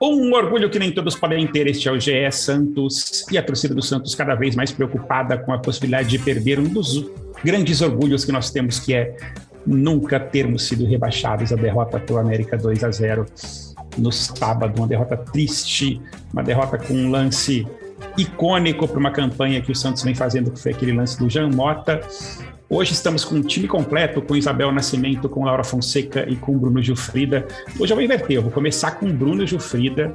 Um orgulho que nem todos podem ter, este é o GE Santos e a torcida do Santos cada vez mais preocupada com a possibilidade de perder um dos grandes orgulhos que nós temos, que é nunca termos sido rebaixados. A derrota para o América 2 a 0 no sábado, uma derrota triste, uma derrota com um lance icônico para uma campanha que o Santos vem fazendo, que foi aquele lance do Jean Mota. Hoje estamos com um time completo, com Isabel Nascimento, com Laura Fonseca e com Bruno Gilfrida. Hoje eu vou inverter, eu vou começar com Bruno Gilfrida,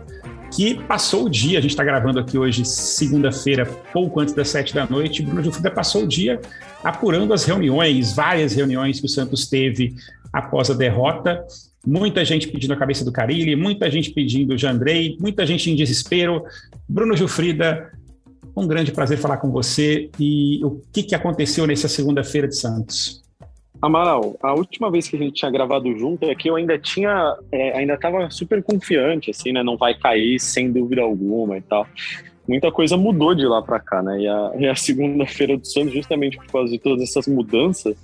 que passou o dia, a gente está gravando aqui hoje, segunda-feira, pouco antes das sete da noite, Bruno Gilfrida passou o dia apurando as reuniões, várias reuniões que o Santos teve após a derrota. Muita gente pedindo a cabeça do Carilli, muita gente pedindo o Jandrei, muita gente em desespero. Bruno Gilfrida, um grande prazer falar com você. E o que, que aconteceu nessa segunda-feira de Santos? Amaral, a última vez que a gente tinha gravado junto é que eu ainda tinha, é, ainda estava super confiante, assim, né? Não vai cair sem dúvida alguma e tal. Muita coisa mudou de lá para cá, né? E a, a segunda-feira do Santos, justamente por causa de todas essas mudanças,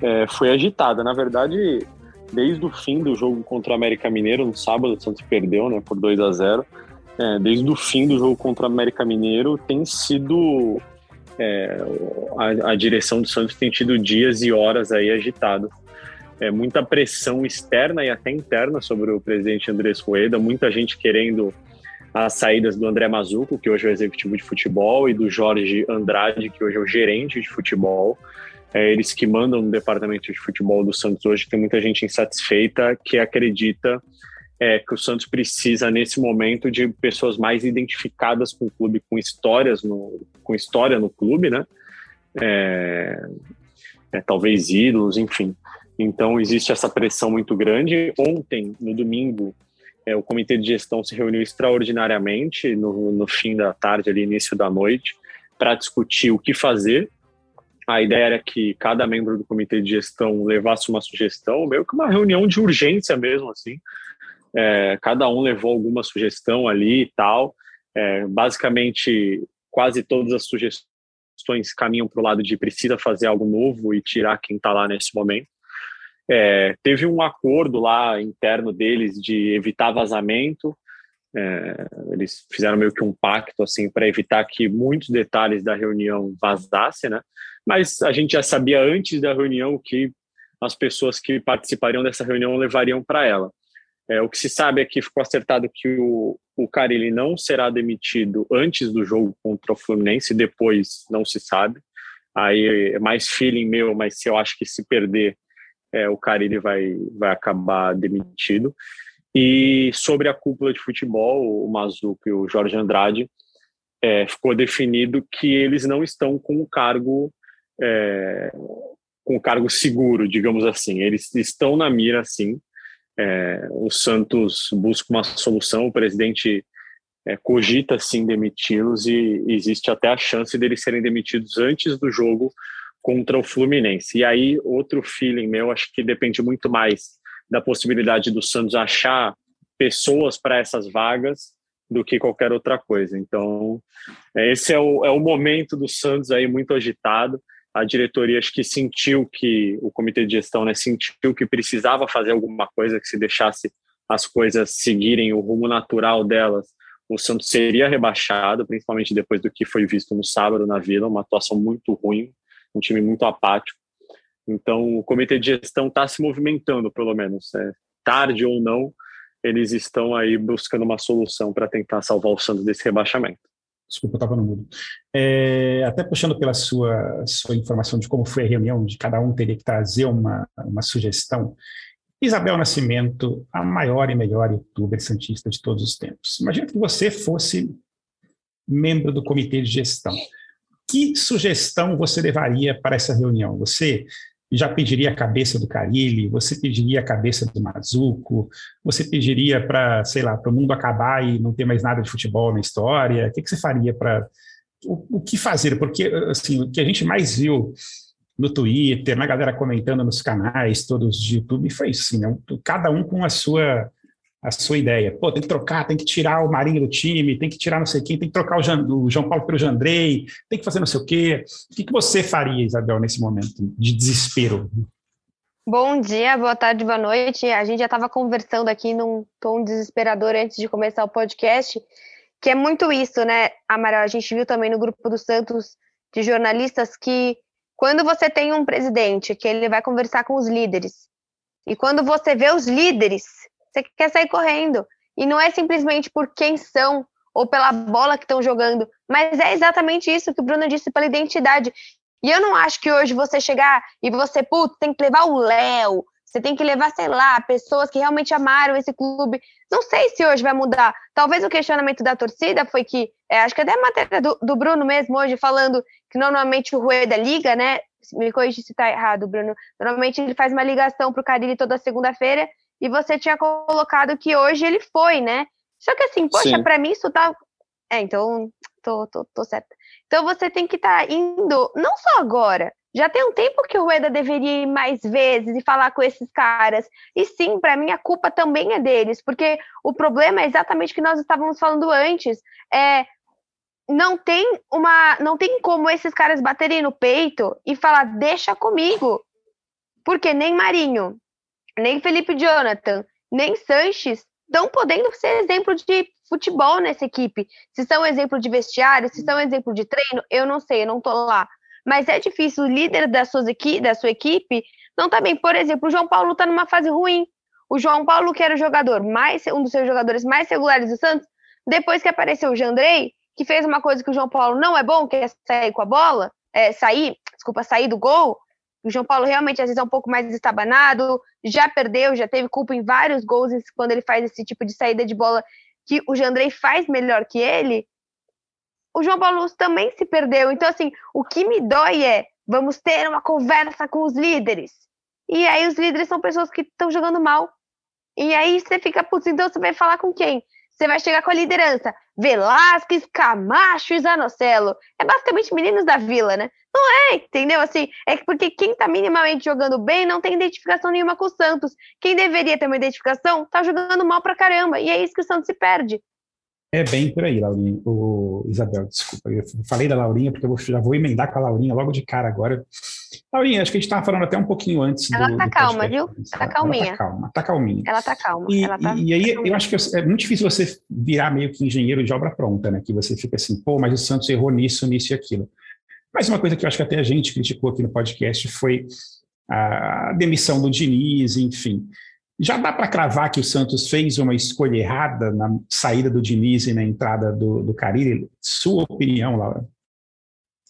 é, foi agitada. Na verdade, desde o fim do jogo contra o América Mineiro, no sábado, o Santos perdeu, né? Por 2 a 0 é, desde o fim do jogo contra o América Mineiro, tem sido é, a, a, direção do Santos tem tido dias e horas aí agitado. É, muita pressão externa e até interna sobre o presidente Andrés Rueda, muita gente querendo as saídas do André Mazuco, que hoje é o executivo de futebol, e do Jorge Andrade, que hoje é o gerente de futebol. É, eles que mandam no departamento de futebol do Santos hoje, tem muita gente insatisfeita que acredita é, que o Santos precisa nesse momento de pessoas mais identificadas com o clube, com histórias no, com história no clube, né? É, é, talvez ídolos, enfim. Então existe essa pressão muito grande. Ontem, no domingo, é, o comitê de gestão se reuniu extraordinariamente no, no fim da tarde, ali início da noite, para discutir o que fazer. A ideia era que cada membro do comitê de gestão levasse uma sugestão, meio que uma reunião de urgência mesmo, assim, é, cada um levou alguma sugestão ali e tal. É, basicamente, quase todas as sugestões caminham para o lado de precisa fazer algo novo e tirar quem está lá nesse momento. É, teve um acordo lá interno deles de evitar vazamento. É, eles fizeram meio que um pacto assim para evitar que muitos detalhes da reunião vazassem, né? Mas a gente já sabia antes da reunião que as pessoas que participariam dessa reunião levariam para ela. É, o que se sabe é que ficou acertado que o, o Carilli não será demitido antes do jogo contra o Fluminense, depois não se sabe. Aí é mais feeling meu, mas se eu acho que se perder, é, o Carilli vai, vai acabar demitido. E sobre a cúpula de futebol, o Mazuco e o Jorge Andrade, é, ficou definido que eles não estão com o cargo é, com o cargo seguro, digamos assim. Eles estão na mira, sim, é, o Santos busca uma solução, o presidente é, cogita sim demiti-los e existe até a chance deles serem demitidos antes do jogo contra o Fluminense. E aí, outro feeling meu, acho que depende muito mais da possibilidade do Santos achar pessoas para essas vagas do que qualquer outra coisa. Então, é, esse é o, é o momento do Santos aí muito agitado a diretoria acho que sentiu que o comitê de gestão né, sentiu que precisava fazer alguma coisa que se deixasse as coisas seguirem o rumo natural delas, o Santos seria rebaixado, principalmente depois do que foi visto no sábado na Vila, uma atuação muito ruim, um time muito apático. Então, o comitê de gestão está se movimentando, pelo menos, é, tarde ou não, eles estão aí buscando uma solução para tentar salvar o Santos desse rebaixamento. Desculpa, eu estava no mudo. É, até puxando pela sua, sua informação de como foi a reunião, de cada um teria que trazer uma, uma sugestão. Isabel Nascimento, a maior e melhor youtuber santista de todos os tempos. Imagina que você fosse membro do comitê de gestão. Que sugestão você levaria para essa reunião? Você já pediria a cabeça do Carilli, você pediria a cabeça do Mazuco, você pediria para, sei lá, para o mundo acabar e não ter mais nada de futebol na história? O que, que você faria para. O, o, que fazer? Porque, assim, o que a gente mais viu no Twitter, na galera comentando nos canais todos de YouTube, foi isso, assim, né? cada um com a sua a sua ideia. Pô, tem que trocar, tem que tirar o Marinho do time, tem que tirar não sei quem, tem que trocar o, Jean, o João Paulo pelo Jandrei, tem que fazer não sei o quê. O que, que você faria, Isabel, nesse momento de desespero? Bom dia, boa tarde, boa noite. A gente já estava conversando aqui num tom desesperador antes de começar o podcast, que é muito isso, né, Amaral? A gente viu também no grupo do Santos de jornalistas que quando você tem um presidente que ele vai conversar com os líderes, e quando você vê os líderes, você quer sair correndo. E não é simplesmente por quem são ou pela bola que estão jogando, mas é exatamente isso que o Bruno disse pela identidade. E eu não acho que hoje você chegar e você, tem que levar o Léo, você tem que levar, sei lá, pessoas que realmente amaram esse clube. Não sei se hoje vai mudar. Talvez o questionamento da torcida foi que, é, acho que até a matéria do, do, Bruno mesmo hoje, falando que normalmente o Rueda liga, né? Me corrija se está errado, Bruno. Normalmente ele faz uma ligação para o Carilli toda segunda-feira e você tinha colocado que hoje ele foi, né? Só que assim, poxa, para mim isso tá. É, então, tô, tô, tô certa. Então você tem que estar tá indo, não só agora, já tem um tempo que o Rueda deveria ir mais vezes e falar com esses caras. E sim, para mim a culpa também é deles, porque o problema é exatamente o que nós estávamos falando antes. É, não tem uma, não tem como esses caras baterem no peito e falar deixa comigo, porque nem Marinho, nem Felipe Jonathan, nem Sanches estão podendo ser exemplo de futebol nessa equipe. Se são exemplo de vestiário, se são exemplo de treino, eu não sei, eu não tô lá. Mas é difícil, o líder suas equi da sua equipe não tá bem. Por exemplo, o João Paulo tá numa fase ruim. O João Paulo, que era o jogador mais, um dos seus jogadores mais regulares do Santos, depois que apareceu o Jandrei, que fez uma coisa que o João Paulo não é bom, que é sair com a bola, é, sair, desculpa, sair do gol. O João Paulo realmente às vezes é um pouco mais estabanado, já perdeu, já teve culpa em vários gols quando ele faz esse tipo de saída de bola que o Jandrei faz melhor que ele, o João Paulo também se perdeu. Então, assim, o que me dói é vamos ter uma conversa com os líderes. E aí os líderes são pessoas que estão jogando mal. E aí você fica, putz, então você vai falar com quem? Você vai chegar com a liderança. Velasquez, Camacho e Zanocelo. É basicamente meninos da vila, né? Não é, entendeu? Assim, é porque quem tá minimamente jogando bem não tem identificação nenhuma com o Santos. Quem deveria ter uma identificação tá jogando mal pra caramba. E é isso que o Santos se perde. É bem por aí, Laurinha. O Isabel, desculpa. Eu falei da Laurinha porque eu já vou emendar com a Laurinha logo de cara agora. Laurinha, acho que a gente estava falando até um pouquinho antes. Ela do, tá do calma, viu? Tá calminha. Ela tá calma, tá calminha. Ela tá calma. E, ela tá, e aí tá eu acho que é muito difícil você virar meio que engenheiro de obra pronta, né? Que você fica assim, pô, mas o Santos errou nisso, nisso e aquilo. Mas uma coisa que eu acho que até a gente criticou aqui no podcast foi a demissão do Diniz, enfim. Já dá para cravar que o Santos fez uma escolha errada na saída do Diniz e na entrada do, do Carille? Sua opinião, Laura?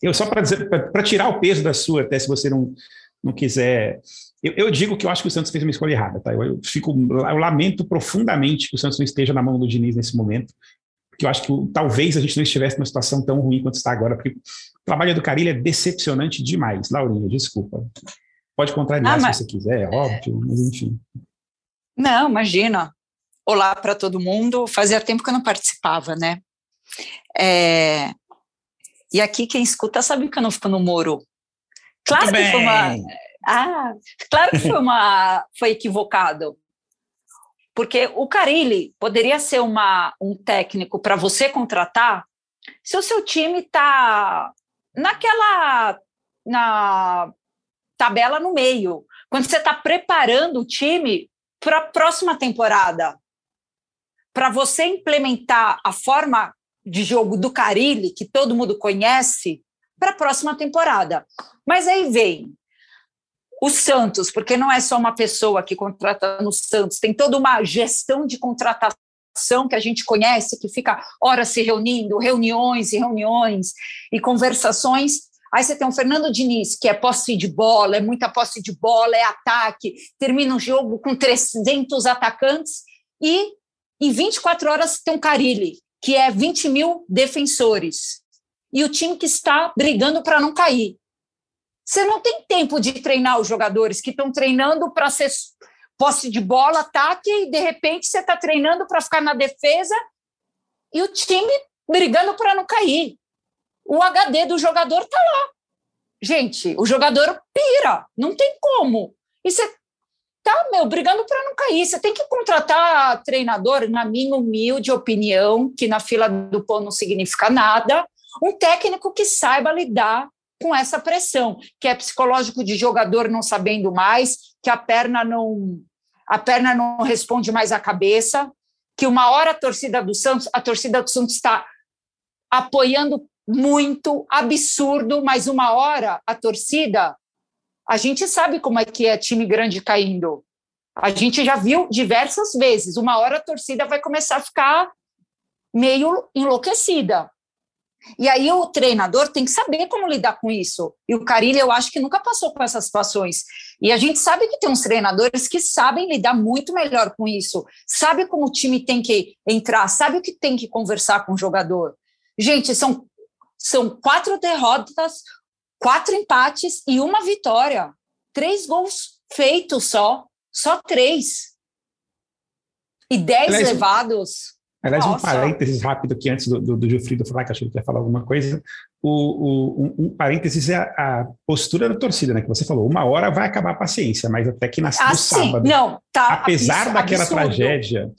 Eu só para tirar o peso da sua, até se você não, não quiser. Eu, eu, digo que eu acho que o Santos fez uma escolha errada, tá? Eu, eu, fico, eu lamento profundamente que o Santos não esteja na mão do Diniz nesse momento, porque eu acho que talvez a gente não estivesse numa situação tão ruim quanto está agora, porque o trabalho do Carilho é decepcionante demais. Laurinha, desculpa. Pode contrariar ah, mas... se você quiser, é óbvio, mas enfim. Não, imagina. Olá para todo mundo. Fazia tempo que eu não participava, né? É... E aqui quem escuta sabe que eu não fico no muro. Claro que foi uma. Ah, claro que foi uma. foi equivocado. Porque o Carilli poderia ser uma, um técnico para você contratar se o seu time está naquela na tabela no meio. Quando você está preparando o time para a próxima temporada, para você implementar a forma de jogo do Carilli, que todo mundo conhece, para a próxima temporada. Mas aí vem o Santos, porque não é só uma pessoa que contrata no Santos, tem toda uma gestão de contratação que a gente conhece, que fica horas se reunindo, reuniões e reuniões e conversações Aí você tem um Fernando Diniz, que é posse de bola, é muita posse de bola, é ataque, termina o jogo com 300 atacantes, e em 24 horas tem um Carilli, que é 20 mil defensores, e o time que está brigando para não cair. Você não tem tempo de treinar os jogadores que estão treinando para ser posse de bola, ataque, e de repente você está treinando para ficar na defesa e o time brigando para não cair o HD do jogador tá lá. Gente, o jogador pira, não tem como. E você tá, meu, brigando para não cair. Você tem que contratar treinador, na minha humilde opinião, que na fila do pão não significa nada, um técnico que saiba lidar com essa pressão, que é psicológico de jogador não sabendo mais, que a perna não a perna não responde mais à cabeça, que uma hora a torcida do Santos, a torcida do Santos está apoiando muito, absurdo, mas uma hora a torcida, a gente sabe como é que é time grande caindo. A gente já viu diversas vezes. Uma hora a torcida vai começar a ficar meio enlouquecida. E aí o treinador tem que saber como lidar com isso. E o Carilho, eu acho que nunca passou por essas situações. E a gente sabe que tem uns treinadores que sabem lidar muito melhor com isso. Sabe como o time tem que entrar, sabe o que tem que conversar com o jogador. Gente, são, são quatro derrotas, quatro empates e uma vitória. Três gols feitos só. Só três. E dez Aliás, levados. Aliás, Nossa. um parênteses rápido aqui antes do, do, do Gilfrido falar, que achei que ia falar alguma coisa. O, o um, um, parênteses é a, a, postura da torcida, né? Que você falou, uma hora vai acabar a paciência, mas até que na, ah, no sábado. Não, tá. Apesar daquela tragédia.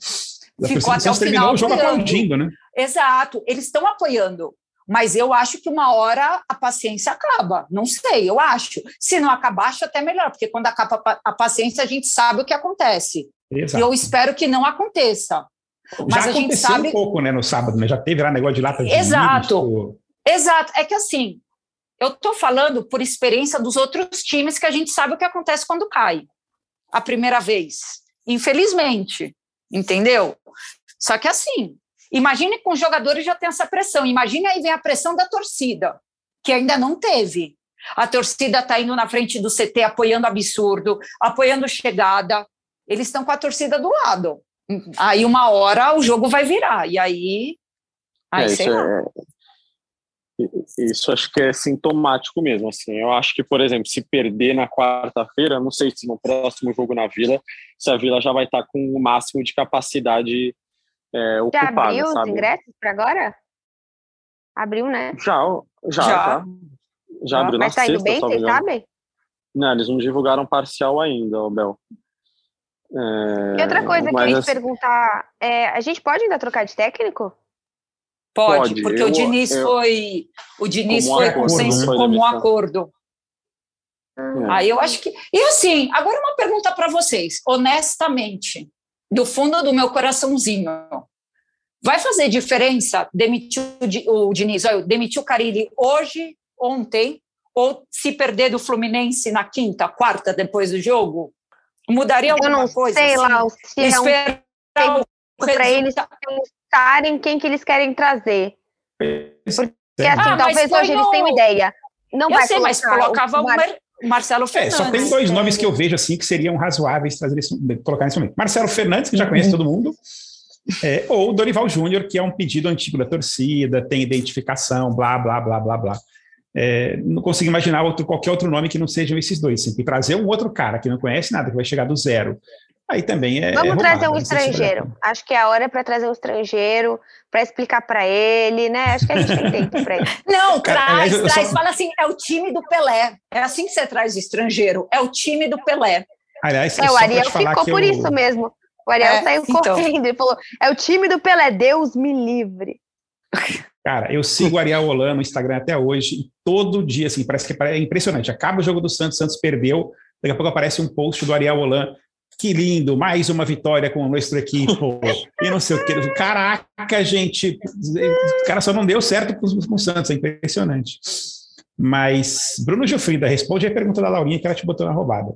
Ficou até o terminou final o jogo aplaudindo, né? Exato, eles estão apoiando. Mas eu acho que uma hora a paciência acaba. Não sei, eu acho. Se não acabar, acho até melhor, porque quando acaba a paciência, a gente sabe o que acontece. Exato. E eu espero que não aconteça. Mas Já a gente sabe um pouco, né, no sábado, né? Já teve lá negócio de lata de Exato. Exato. É que assim, eu estou falando por experiência dos outros times que a gente sabe o que acontece quando cai a primeira vez. Infelizmente, entendeu? Só que assim, Imagine com os jogadores já tem essa pressão. Imagine aí vem a pressão da torcida, que ainda não teve. A torcida está indo na frente do CT apoiando absurdo, apoiando chegada. Eles estão com a torcida do lado. Aí uma hora o jogo vai virar. E aí. aí é, sei isso, lá. É, isso acho que é sintomático mesmo. Assim. Eu acho que, por exemplo, se perder na quarta-feira, não sei se no próximo jogo na Vila, se a Vila já vai estar tá com o máximo de capacidade é, já abriu sabe? os ingressos para agora? Abriu, né? Já, já, já. Tá. Já abriu Mas na tá indo bem, vocês sabem? Não, eles não divulgaram parcial ainda, Bel. É, e outra coisa que eu ia te perguntar, é, a gente pode ainda trocar de técnico? Pode, pode. porque eu, o Diniz eu, foi o Diniz foi acordo, consenso né? como um acordo. É. Aí eu acho que. E assim, agora uma pergunta para vocês, honestamente do fundo do meu coraçãozinho. Vai fazer diferença demitir o Diniz, olha, demitir o Carilli hoje, ontem, ou se perder do Fluminense na quinta, quarta, depois do jogo? Mudaria alguma coisa? Eu não coisa, sei assim? lá, se é um para eles pensarem quem que eles querem trazer. Porque assim, ah, talvez hoje no... eles tenham ideia. Não eu vai sei, mas colocava o, Mar... Marcelo Fernandes. É, só tem dois nomes que eu vejo assim que seriam razoáveis trazer colocar nesse momento. Marcelo Fernandes, que já conhece todo mundo, é, ou Dorival Júnior, que é um pedido antigo da torcida, tem identificação, blá, blá, blá, blá, blá. É, não consigo imaginar outro, qualquer outro nome que não sejam esses dois. Assim, e trazer um outro cara que não conhece nada, que vai chegar do zero, aí também é. Vamos é trazer um estrangeiro. Acho que é a hora é para trazer um estrangeiro, para explicar para ele, né? Acho que a gente tem tempo para ele. Não, Cara, traz, aliás, traz. Só... Fala assim: é o time do Pelé. É assim que você traz estrangeiro. É o time do Pelé. Aliás, é, o Ariel ficou por eu... isso mesmo. O Ariel é, saiu então. correndo e falou: é o time do Pelé, Deus me livre. Cara, eu sigo o Ariel Holan no Instagram até hoje, e todo dia, assim, parece que é impressionante. Acaba o jogo do Santos, Santos perdeu, daqui a pouco aparece um post do Ariel Holan que lindo, mais uma vitória com o nosso equipo, e não sei o que. Caraca, gente, o cara só não deu certo com, com o Santos, é impressionante. Mas, Bruno Gilfrida, responde a pergunta da Laurinha que ela te botou na roubada.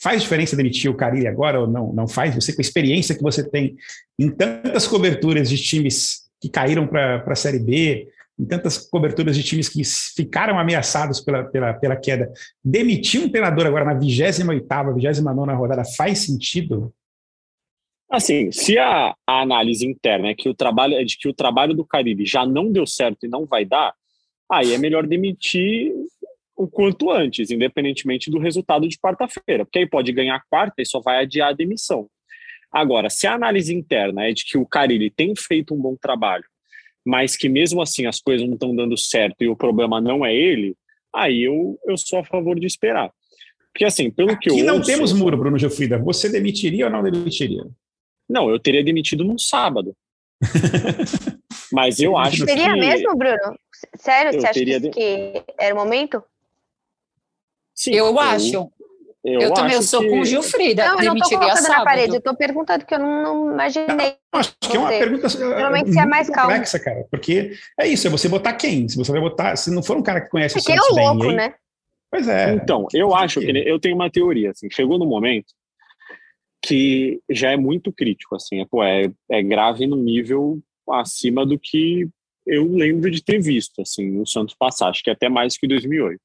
Faz diferença demitir o Carilli agora ou não? Não faz? Você, com a experiência que você tem em tantas coberturas de times que caíram para a Série B, em tantas coberturas de times que ficaram ameaçados pela, pela, pela queda, demitir um treinador agora na 28ª, 29 rodada faz sentido? Assim, se a, a, análise interna é que o trabalho é de que o trabalho do Caribe já não deu certo e não vai dar, aí é melhor demitir o quanto antes, independentemente do resultado de quarta-feira, porque aí pode ganhar quarta e só vai adiar a demissão. Agora, se a análise interna é de que o Carilli tem feito um bom trabalho mas que mesmo assim as coisas não estão dando certo e o problema não é ele, aí eu, eu sou a favor de esperar. Porque assim, pelo Aqui que eu não ouço, temos muro, Bruno Gilfrida. Você demitiria ou não demitiria? Não, eu teria demitido num sábado. Mas eu acho Seria que... mesmo, Bruno? Sério? Eu você acha de... que era o momento? Sim, eu, eu acho. Eu, eu também eu sou que... com o Gilfrida. Não, eu não estou colocando sábado. na parede, eu estou perguntando que eu não, não imaginei. Não, acho que é uma pergunta Normalmente você é mais complexa, cara. Porque é isso, é você botar quem? Se você vai botar, se não for um cara que conhece porque o Santos é louco, bem, né? Pois é. Então, eu acho que eu tenho uma teoria, assim, chegou no momento que já é muito crítico, assim, é, pô, é, é grave no nível acima do que eu lembro de ter visto, assim, o Santos passar, acho que até mais que 2008.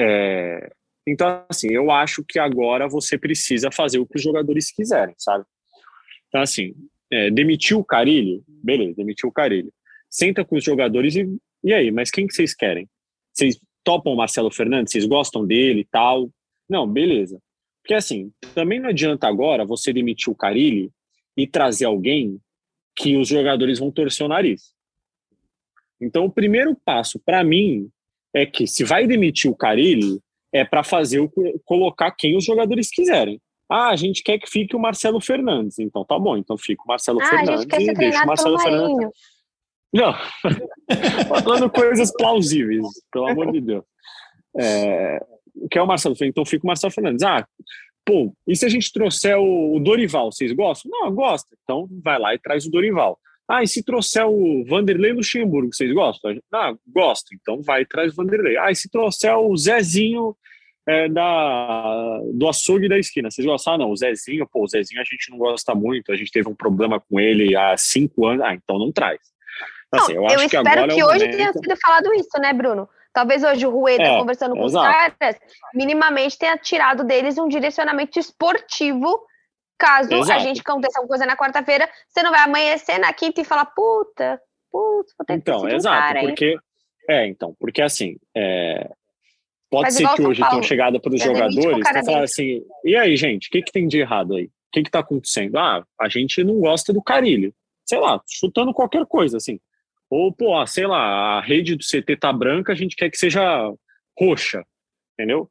É, então, assim, eu acho que agora você precisa fazer o que os jogadores quiserem, sabe? Então, assim, é, demitiu o Carilho, beleza, demitiu o Carilho. Senta com os jogadores e, e aí, mas quem que vocês querem? Vocês topam o Marcelo Fernandes? Vocês gostam dele e tal? Não, beleza. Porque, assim, também não adianta agora você demitir o Carilho e trazer alguém que os jogadores vão torcer o nariz. Então, o primeiro passo, para mim, é que se vai demitir o Carilho, é para fazer o colocar quem os jogadores quiserem. Ah, a gente quer que fique o Marcelo Fernandes. Então tá bom, então fica o Marcelo ah, Fernandes e deixa o Marcelo Fernandes. Não, falando coisas plausíveis, pelo amor de Deus. É, que é o Marcelo Fernandes, então fica o Marcelo Fernandes. Ah, pô, e se a gente trouxer o Dorival, vocês gostam? Não, gosta. Então vai lá e traz o Dorival. Ah, e se trouxer o Vanderlei Luxemburgo, vocês gostam? Ah, gosto. Então vai e traz o Vanderlei. Ah, e se trouxer o Zezinho é, da, do açougue da esquina, vocês gostam? Ah, não, o Zezinho, pô, o Zezinho a gente não gosta muito, a gente teve um problema com ele há cinco anos. Ah, então não traz. Então, assim, eu, eu espero que, que é hoje momento... tenha sido falado isso, né, Bruno? Talvez hoje o Rueda, é, conversando com exato. os caras, minimamente tenha tirado deles um direcionamento esportivo Caso Exato. a gente aconteça alguma coisa na quarta-feira, você não vai amanhecer na quinta e falar, puta, puta, vou ter então, exato, cara, porque É, então, porque assim, é, pode Mas ser que hoje tenham chegado para os jogadores e falar assim, e aí, gente, o que, que tem de errado aí? O que está acontecendo? Ah, a gente não gosta do carilho. Sei lá, chutando qualquer coisa, assim. Ou, pô, sei lá, a rede do CT tá branca, a gente quer que seja roxa, entendeu?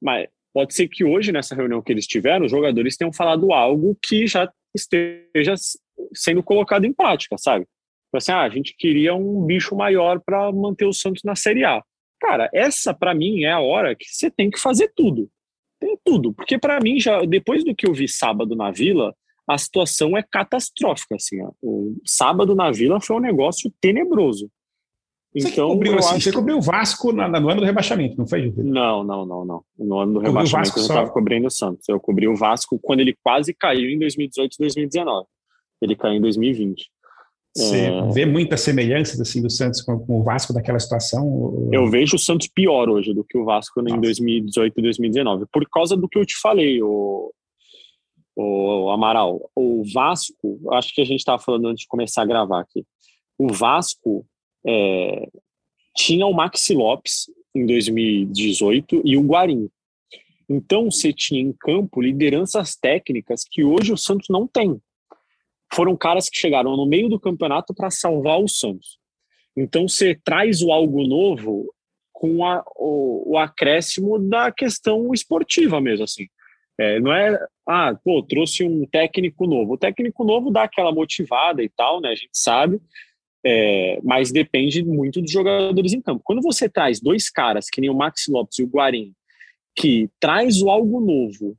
Mas Pode ser que hoje, nessa reunião que eles tiveram, os jogadores tenham falado algo que já esteja sendo colocado em prática, sabe? Tipo assim, ah, a gente queria um bicho maior para manter o Santos na Série A. Cara, essa para mim é a hora que você tem que fazer tudo. Tem tudo, porque para mim já depois do que eu vi sábado na Vila, a situação é catastrófica assim. Ó. O sábado na Vila foi um negócio tenebroso. Você então, cobriu, assim, você cobriu o Vasco no ano do rebaixamento, não foi, Júlio? Não, não, não, não. No ano do rebaixamento eu estava cobrindo o Santos. Eu cobri o Vasco quando ele quase caiu em 2018 e 2019. Ele caiu em 2020. Você é... vê muitas semelhanças assim do Santos com, com, o Vasco daquela situação? Eu vejo o Santos pior hoje do que o Vasco Nossa. em 2018 e 2019, por causa do que eu te falei, o, o Amaral. O Vasco, acho que a gente estava falando antes de começar a gravar aqui. O Vasco é, tinha o Maxi Lopes em 2018 e o Guarim. Então você tinha em campo lideranças técnicas que hoje o Santos não tem. Foram caras que chegaram no meio do campeonato para salvar o Santos. Então você traz o algo novo com a, o, o, acréscimo da questão esportiva mesmo, assim. É, não é, ah, pô, trouxe um técnico novo. O técnico novo dá aquela motivada e tal, né? A gente sabe, é, mas depende muito dos jogadores em campo. Quando você traz dois caras, que nem o Max Lopes e o Guarim, que traz o algo novo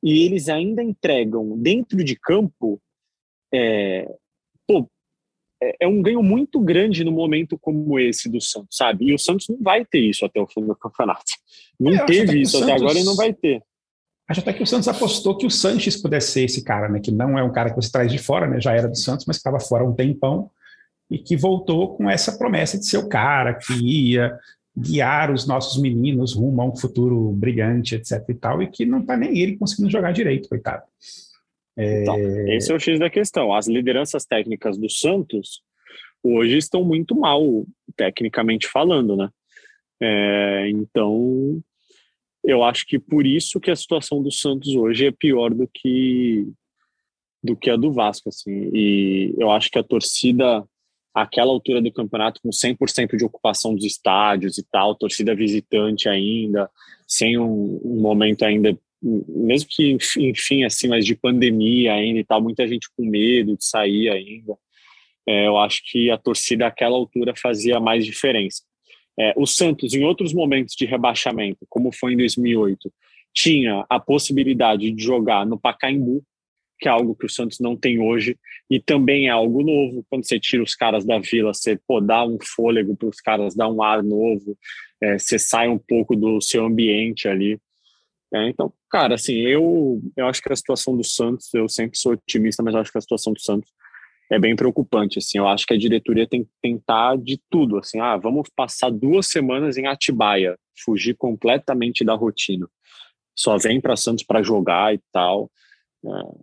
e eles ainda entregam dentro de campo, é, pô, é, é um ganho muito grande no momento como esse do Santos, sabe? E o Santos não vai ter isso até o fim do campeonato. Não teve isso até agora e não vai ter. Acho até que o Santos apostou que o Sanches pudesse ser esse cara, né? Que não é um cara que você traz de fora, né? Já era do Santos, mas estava fora um tempão e que voltou com essa promessa de ser o cara que ia guiar os nossos meninos rumo a um futuro brilhante, etc e tal, e que não está nem ele conseguindo jogar direito, coitado. É... Então, esse é o X da questão. As lideranças técnicas do Santos hoje estão muito mal, tecnicamente falando, né? É, então, eu acho que por isso que a situação do Santos hoje é pior do que do que a do Vasco, assim. E eu acho que a torcida aquela altura do campeonato com 100% de ocupação dos estádios e tal, torcida visitante ainda, sem um, um, momento ainda, mesmo que enfim, assim, mas de pandemia ainda e tal, muita gente com medo de sair ainda. É, eu acho que a torcida àquela altura fazia mais diferença. É, o Santos, em outros momentos de rebaixamento, como foi em 2008, tinha a possibilidade de jogar no Pacaembu, que é algo que o Santos não tem hoje, e também é algo novo. Quando você tira os caras da vila, você pô, dá um fôlego para os caras, dá um ar novo, é, você sai um pouco do seu ambiente ali. É, então, cara, assim, eu, eu acho que a situação do Santos, eu sempre sou otimista, mas eu acho que a situação do Santos é bem preocupante, assim, eu acho que a diretoria tem que tentar de tudo, assim, ah, vamos passar duas semanas em Atibaia, fugir completamente da rotina, só vem para Santos para jogar e tal,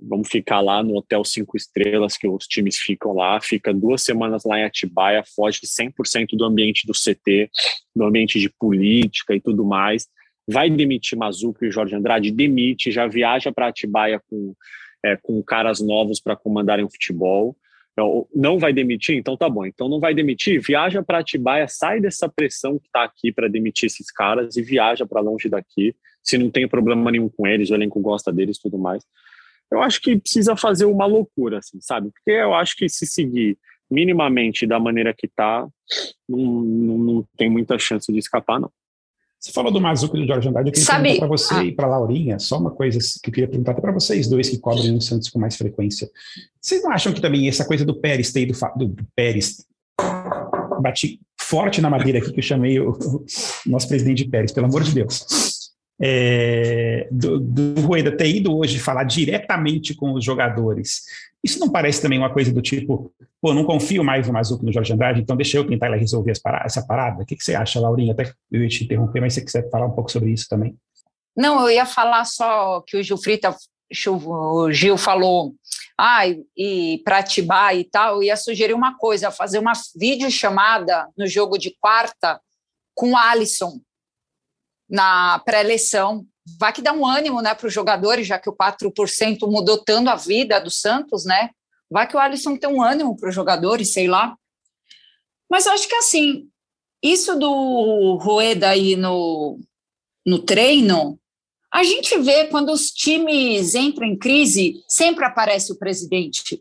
vamos ficar lá no hotel cinco estrelas que os times ficam lá, fica duas semanas lá em Atibaia, foge 100% do ambiente do CT, do ambiente de política e tudo mais, vai demitir Mazuco e Jorge Andrade, demite, já viaja para Atibaia com, é, com caras novos para comandarem o futebol, então, não vai demitir, então tá bom. Então não vai demitir, viaja para Atibaia, sai dessa pressão que está aqui para demitir esses caras e viaja para longe daqui. Se não tem problema nenhum com eles, o elenco gosta deles, tudo mais. Eu acho que precisa fazer uma loucura, assim, sabe? Porque eu acho que se seguir minimamente da maneira que tá, não, não, não tem muita chance de escapar, não. Você falou do Mazuco e do Jorge Andrade, eu queria Sabe, perguntar para você ah. e para Laurinha, só uma coisa que eu queria perguntar até para vocês dois que cobrem o Santos com mais frequência. Vocês não acham que também essa coisa do Pérez ter ido, do, do Pérez, bati forte na madeira aqui que eu chamei o, o nosso presidente de Pérez, pelo amor de Deus é, do, do Rueda ter ido hoje falar diretamente com os jogadores, isso não parece também uma coisa do tipo, pô, não confio mais no Mazuco no Jorge Andrade, então deixa eu tentar resolver essa parada? O que, que você acha, Laurinha? Até eu ia te interromper, mas se você quiser falar um pouco sobre isso também. Não, eu ia falar só que o Gil Frita, o Gil falou, ah, e para Atibaia e tal, eu ia sugerir uma coisa, fazer uma videochamada no jogo de quarta com o Alisson, na pré-eleição. Vai que dá um ânimo né, para os jogadores, já que o 4% mudou tanto a vida do Santos, né? Vai que o Alisson tem um ânimo para os jogadores, sei lá. Mas acho que assim, isso do Rueda aí no, no treino, a gente vê quando os times entram em crise, sempre aparece o presidente.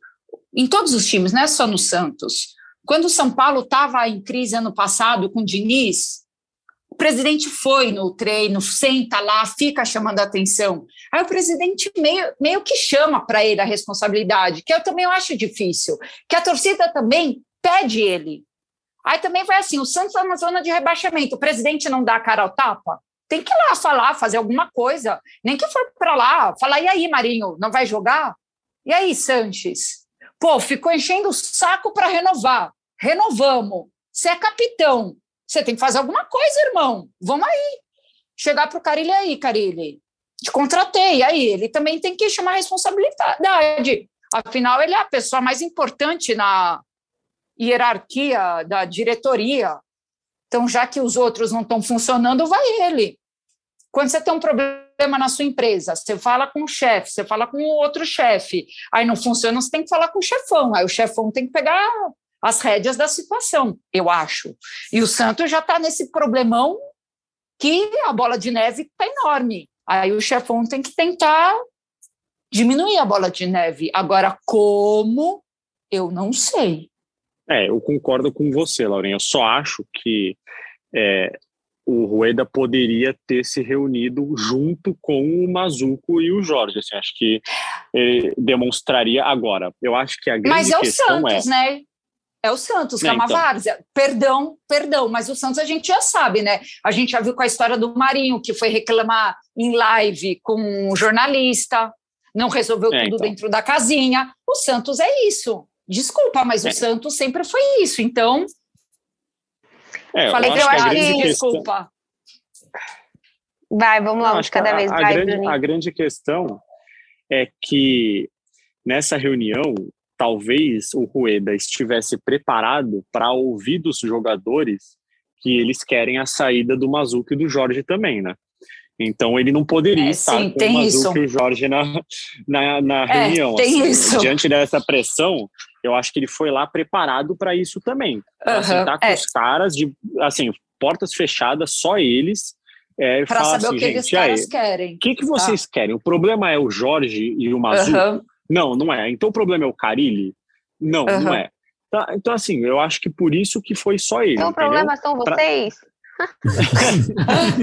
Em todos os times, não é só no Santos. Quando o São Paulo estava em crise ano passado com o Diniz, presidente foi no treino, senta lá, fica chamando a atenção. Aí o presidente meio, meio que chama para ele a responsabilidade, que eu também acho difícil, que a torcida também pede ele. Aí também vai assim, o Santos está na zona de rebaixamento, o presidente não dá a cara ao tapa? Tem que ir lá falar, fazer alguma coisa. Nem que for para lá, falar, e aí, Marinho, não vai jogar? E aí, Sanches? Pô, ficou enchendo o saco para renovar. Renovamos. Você é capitão. Você tem que fazer alguma coisa, irmão. Vamos aí. Chegar para o Carilli aí, Carilli. Te contratei. Aí ele também tem que chamar a responsabilidade. Afinal, ele é a pessoa mais importante na hierarquia da diretoria. Então, já que os outros não estão funcionando, vai ele. Quando você tem um problema na sua empresa, você fala com o chefe, você fala com o outro chefe, aí não funciona, você tem que falar com o chefão, aí o chefão tem que pegar as rédeas da situação, eu acho. E o Santos já está nesse problemão que a bola de neve está enorme. Aí o chefão tem que tentar diminuir a bola de neve. Agora, como? Eu não sei. É, eu concordo com você, Laurinha. Eu só acho que é, o Rueda poderia ter se reunido junto com o Mazuco e o Jorge. Assim, acho que demonstraria agora. Eu acho que a grande Mas é o questão Santos, é... né? É o Santos, que é, então. Perdão, perdão, mas o Santos a gente já sabe, né? A gente já viu com a história do Marinho, que foi reclamar em live com um jornalista, não resolveu é, tudo então. dentro da casinha. O Santos é isso. Desculpa, mas é. o Santos sempre foi isso. Então. É, falei que eu acho que. Desculpa. Vai, vamos lá, não, cada vez a, a Grande, a grande questão é que nessa reunião talvez o Rueda estivesse preparado para ouvir dos jogadores que eles querem a saída do Mazuco e do Jorge também, né? Então ele não poderia é, estar sim, com o Mazuco e o Jorge na, na, na é, reunião. Tem assim. isso. Diante dessa pressão, eu acho que ele foi lá preparado para isso também. Uhum, com é. os caras, de, assim, portas fechadas, só eles. É, para saber assim, o que gente, caras querem. O que, que vocês tá. querem? O problema é o Jorge e o Mazuco? Uhum. Não, não é. Então o problema é o Carilli? Não, uhum. não é. Tá, então, assim, eu acho que por isso que foi só ele. Então o problema são vocês?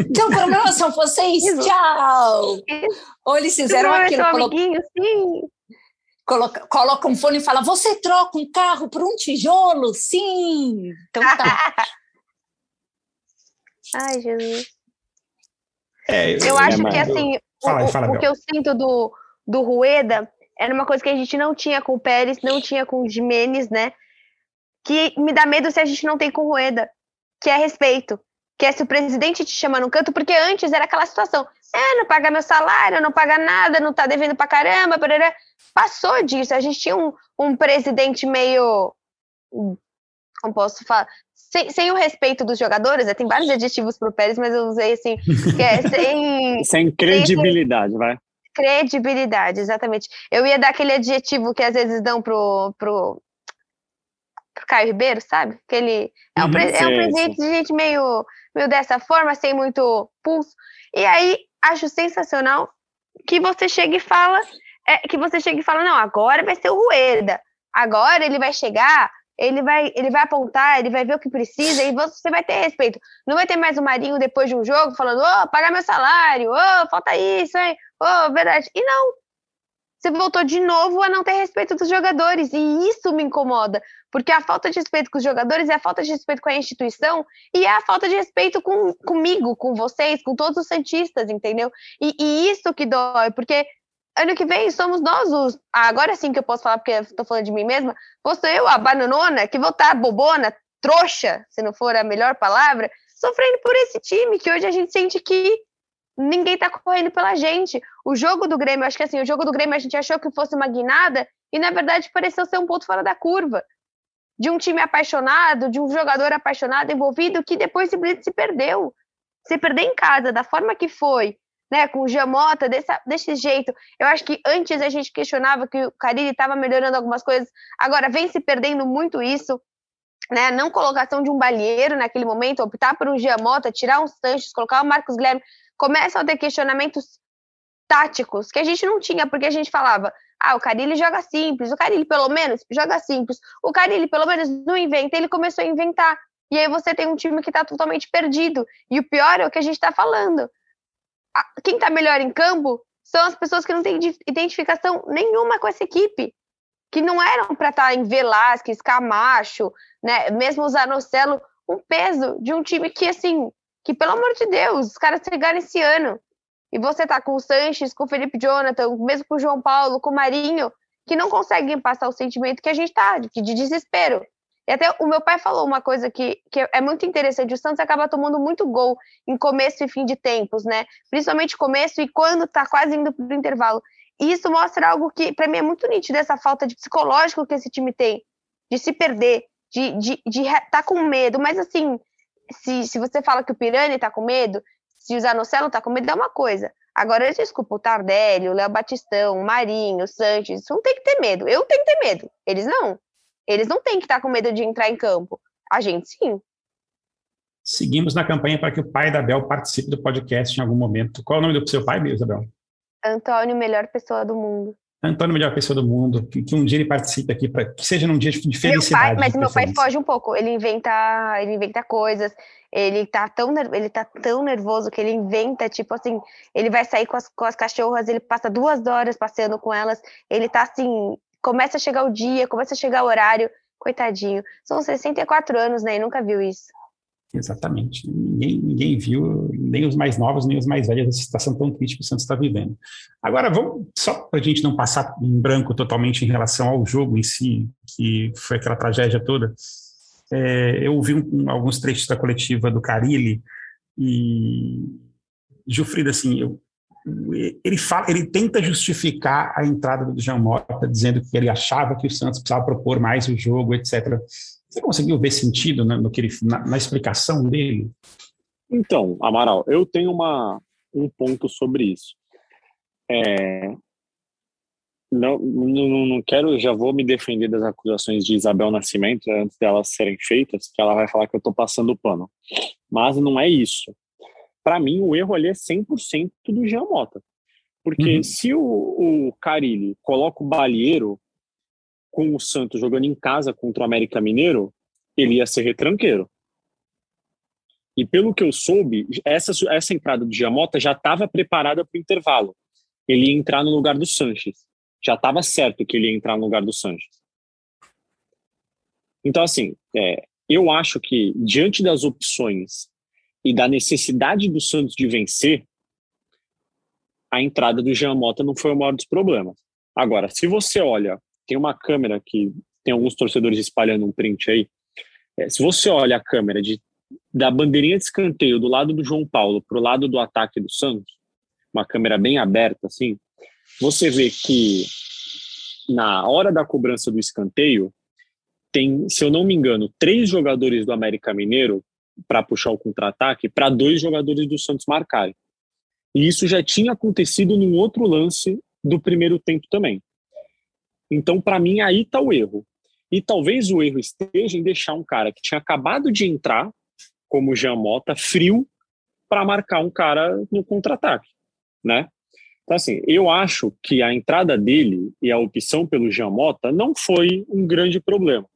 então, o problema são vocês, tchau! Ou eles fizeram aquilo. Colo... sim. Coloca, coloca um fone e fala: Você troca um carro por um tijolo? Sim! Então tá. Ai, Jesus. É, eu, eu acho que assim, fala, o, fala, o que eu sinto do, do Rueda era uma coisa que a gente não tinha com o Pérez, não tinha com o Jimenez, né? Que me dá medo se a gente não tem com o Rueda, que é respeito. Que é se o presidente te chama no canto, porque antes era aquela situação: é, não paga meu salário, não paga nada, não tá devendo pra caramba, barará. passou disso. A gente tinha um, um presidente meio. Como posso falar? Sem, sem, o respeito dos jogadores, né? tem vários adjetivos pro Pérez, mas eu usei assim, que é sem. sem credibilidade, sem, vai. Credibilidade, exatamente. Eu ia dar aquele adjetivo que às vezes dão pro, pro, pro Caio Ribeiro, sabe? Que ele é um, uhum, é um presidente de gente meio, meio dessa forma, sem muito pulso. E aí, acho sensacional que você chega e fala, é, que você chega e fala, não, agora vai ser o Rueda. Agora ele vai chegar, ele vai, ele vai apontar, ele vai ver o que precisa e você vai ter respeito. Não vai ter mais o Marinho depois de um jogo falando, ô, oh, pagar meu salário, ô, oh, falta isso, hein, oh, verdade. E não. Você voltou de novo a não ter respeito dos jogadores. E isso me incomoda. Porque a falta de respeito com os jogadores é a falta de respeito com a instituição e é a falta de respeito com, comigo, com vocês, com todos os Santistas, entendeu? E, e isso que dói, porque ano que vem somos nós os. Agora sim que eu posso falar, porque estou falando de mim mesma. Ser eu, a bananona, que vou estar bobona, trouxa, se não for a melhor palavra, sofrendo por esse time, que hoje a gente sente que ninguém está correndo pela gente. O jogo do Grêmio, acho que assim, o jogo do Grêmio a gente achou que fosse uma guinada e na verdade pareceu ser um ponto fora da curva. De um time apaixonado, de um jogador apaixonado envolvido que depois se, se perdeu. Se perder em casa da forma que foi, né, com o Giamota, desse, desse jeito. Eu acho que antes a gente questionava que o Carille estava melhorando algumas coisas, agora vem se perdendo muito isso. Né, não colocação de um balheiro naquele momento, optar por um Giamota, tirar um Sanches, colocar o Marcos Guilherme, começam a ter questionamentos táticos que a gente não tinha, porque a gente falava, ah, o Carilli joga simples, o Carilli pelo menos joga simples, o Carilli pelo menos não inventa, ele começou a inventar. E aí você tem um time que está totalmente perdido. E o pior é o que a gente está falando. Quem está melhor em campo são as pessoas que não têm identificação nenhuma com essa equipe. Que não eram para estar tá em Velasquez, Camacho, né? mesmo o Zanocelo, um peso de um time que, assim, que pelo amor de Deus, os caras chegaram esse ano. E você tá com o Sanches, com o Felipe Jonathan, mesmo com o João Paulo, com o Marinho, que não conseguem passar o sentimento que a gente tá, de, de desespero. E até o meu pai falou uma coisa que, que é muito interessante: o Santos acaba tomando muito gol em começo e fim de tempos, né? Principalmente começo e quando tá quase indo pro intervalo. E isso mostra algo que, para mim, é muito nítido essa falta de psicológico que esse time tem, de se perder, de estar de, de, tá com medo. Mas assim, se, se você fala que o Pirani tá com medo, se o Zanocelo tá com medo, é uma coisa. Agora, desculpa, o Tardelli, o Léo Batistão, o Marinho, o Sanches, não tem que ter medo. Eu tenho que ter medo. Eles não. Eles não têm que estar tá com medo de entrar em campo. A gente sim. Seguimos na campanha para que o pai da Bel participe do podcast em algum momento. Qual é o nome do seu pai, Isabel? Antônio, melhor pessoa do mundo. Antônio, melhor pessoa do mundo, que, que um dia ele participe aqui, para que seja num dia de felicidade. Meu pai, mas meu pai foge um pouco, ele inventa, ele inventa coisas, ele tá tão, ele tá tão nervoso que ele inventa, tipo assim, ele vai sair com as, com as cachorras, ele passa duas horas passeando com elas, ele tá assim, começa a chegar o dia, começa a chegar o horário, coitadinho. São 64 anos, né, e nunca viu isso. Exatamente. Ninguém, ninguém viu, nem os mais novos, nem os mais velhos, essa situação tão triste que o Santos está vivendo. Agora, vamos, só para a gente não passar em branco totalmente em relação ao jogo em si, que foi aquela tragédia toda, é, eu ouvi um, alguns trechos da coletiva do Carilli e, Gilfrida, assim, eu, ele, fala, ele tenta justificar a entrada do Jean Mota, dizendo que ele achava que o Santos precisava propor mais o jogo, etc. Você conseguiu ver sentido né, no que ele, na, na, explicação dele? Então, Amaral, eu tenho uma, um ponto sobre isso. É, não, não, não quero, já vou me defender das acusações de Isabel Nascimento antes delas serem feitas, que ela vai falar que eu estou passando o pano. Mas não é isso. Para mim, o erro ali é 100% do Jean Mota. Porque uhum. se o, o Carilli coloca o Balieiro com o Santos jogando em casa contra o América Mineiro, ele ia ser retranqueiro. E pelo que eu soube, essa, essa entrada do Giamota já estava preparada para o intervalo. Ele ia entrar no lugar do Sanches. Já estava certo que ele ia entrar no lugar do Sanches. Então, assim, é, eu acho que, diante das opções e da necessidade do Santos de vencer, a entrada do Jean Mota não foi o maior dos problemas. Agora, se você olha, tem uma câmera que tem alguns torcedores espalhando um print aí. É, se você olha a câmera de, da bandeirinha de escanteio do lado do João Paulo para o lado do ataque do Santos, uma câmera bem aberta assim, você vê que na hora da cobrança do escanteio, tem, se eu não me engano, três jogadores do América Mineiro para puxar o contra-ataque para dois jogadores do Santos marcarem. E isso já tinha acontecido num outro lance do primeiro tempo também. Então, para mim, aí está o erro. E talvez o erro esteja em deixar um cara que tinha acabado de entrar, como o Jean Mota, frio, para marcar um cara no contra-ataque, né? Então, assim, eu acho que a entrada dele e a opção pelo Jean Mota não foi um grande problema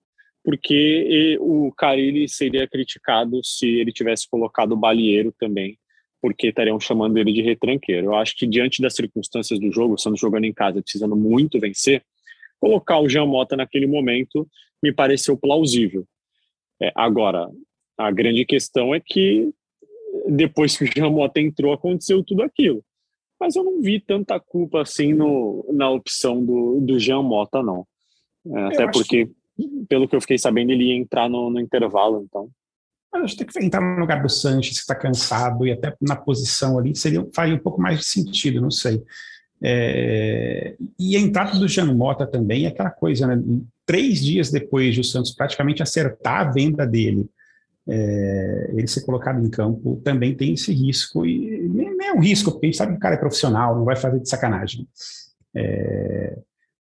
porque o Carilli seria criticado se ele tivesse colocado o Balieiro também, porque estariam chamando ele de retranqueiro. Eu acho que diante das circunstâncias do jogo, estando jogando em casa, precisando muito vencer, colocar o Jean Mota naquele momento me pareceu plausível. É, agora, a grande questão é que depois que o Jean Mota entrou, aconteceu tudo aquilo. Mas eu não vi tanta culpa assim no, na opção do, do Jean Mota, não. É, até porque que pelo que eu fiquei sabendo, ele ia entrar no, no intervalo, então. Mas acho que tem que entrar no lugar do Sanches, que está cansado, e até na posição ali, seria, faria um pouco mais de sentido, não sei. É, e a entrada do Jean Mota também é aquela coisa, né? Três dias depois de o Santos praticamente acertar a venda dele, é, ele ser colocado em campo também tem esse risco, e nem é um risco, porque a gente sabe que o cara é profissional, não vai fazer de sacanagem. É,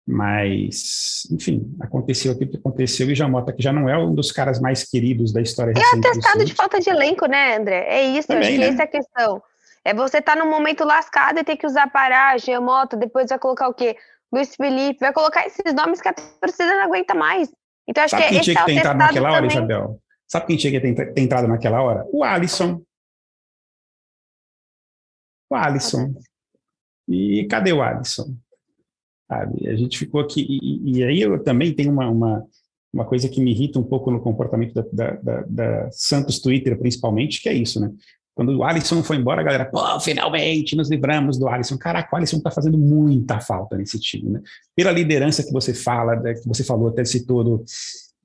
mas, enfim, aconteceu aquilo que aconteceu e Jamota, que já não é um dos caras mais queridos da história é recente. É atestado de falta de elenco, né, André? É isso, Também, acho que né? essa é a questão. É você estar tá num momento lascado e ter que usar paragem, moto, depois vai colocar o quê? Luiz Felipe, vai colocar esses nomes que a torcida não aguenta mais. Então, acho Sabe que quem tinha que ter entrado naquela hora, também. Isabel? Sabe quem tinha que ter, entrado naquela hora? O Alisson. O Alisson. E cadê o Alisson? Sabe? A gente ficou aqui, e, e aí eu também tenho uma, uma, uma, coisa que me irrita um pouco no comportamento da, da, da, da, Santos Twitter, principalmente, que é isso, né? Quando o Alisson foi embora, a galera, pô, finalmente nos livramos do Alisson. Caraca, o Alisson está fazendo muita falta nesse time, né? Pela liderança que você fala, que você falou, até citou do,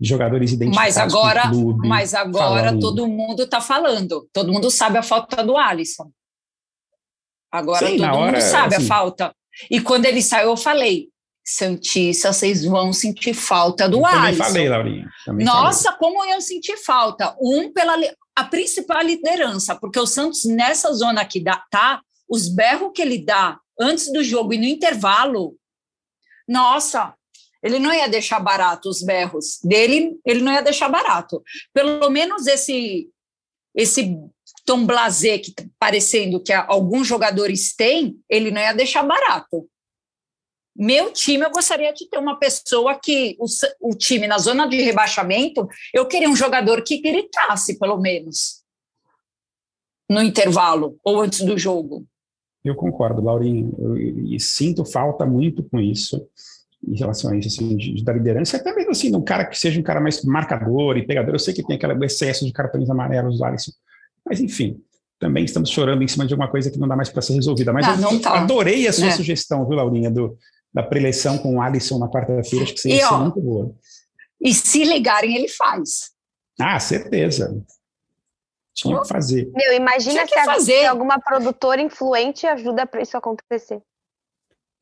jogadores identificados mas agora, clube, Mas agora falando. todo mundo está falando, todo mundo sabe a falta do Alisson. Agora Sim, todo hora, mundo sabe assim, a falta. E quando ele saiu, eu falei, Santista, vocês vão sentir falta do eu Alisson. Também falei, Laurinha. Também Nossa, falei. como eu senti falta. Um, pela a principal liderança, porque o Santos, nessa zona que dá, tá, os berros que ele dá antes do jogo e no intervalo, nossa, ele não ia deixar barato os berros dele, ele não ia deixar barato. Pelo menos esse esse tom blasé que tá parecendo que alguns jogadores têm, ele não ia deixar barato. Meu time, eu gostaria de ter uma pessoa que o, o time na zona de rebaixamento, eu queria um jogador que gritasse, pelo menos, no intervalo ou antes do jogo. Eu concordo, Laurinho, e sinto falta muito com isso em relação a isso, assim, de, de, da liderança, até mesmo assim, um cara que seja um cara mais marcador e pegador. Eu sei que tem aquele excesso de cartões amarelos do Alisson, mas, enfim, também estamos chorando em cima de alguma coisa que não dá mais para ser resolvida. Mas ah, eu tá. adorei a sua é. sugestão, viu, Laurinha, do, da preleição com o Alisson na quarta-feira. Acho que seria e, ó, muito boa. E se ligarem, ele faz. Ah, certeza. Tinha que fazer. Meu, imagina se, fazer. alguma produtora influente ajuda para isso acontecer.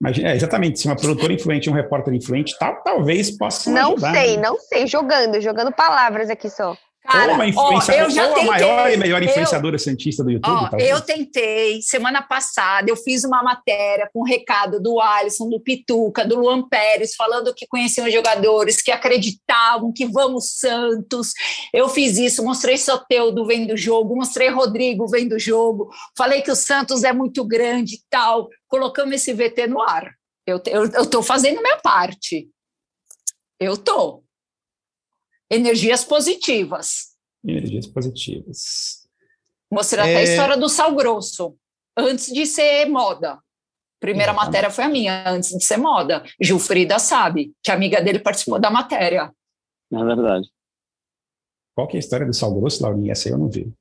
Imagina, é, exatamente, se uma produtora influente, um repórter influente, tal, talvez possa Não ajudar, sei, né? não sei, jogando, jogando palavras aqui só. Cara, ou uma influenciadora, ó, eu já ou tentei, a maior e melhor influenciadora eu, cientista do YouTube. Ó, eu tentei, semana passada, eu fiz uma matéria com um recado do Alisson, do Pituca, do Luan Pérez, falando que conheciam os jogadores, que acreditavam, que vamos Santos. Eu fiz isso, mostrei Soteudo vendo o jogo, mostrei Rodrigo vendo o jogo, falei que o Santos é muito grande e tal. Colocamos esse VT no ar. Eu estou fazendo minha parte. Eu estou. Energias positivas. Energias positivas. Mostrei é... até a história do sal grosso, antes de ser moda. Primeira Exatamente. matéria foi a minha, antes de ser moda. Gilfrida sabe, que a amiga dele participou da matéria. É verdade. Qual que é a história do sal grosso, Laurinha? Essa eu não vi.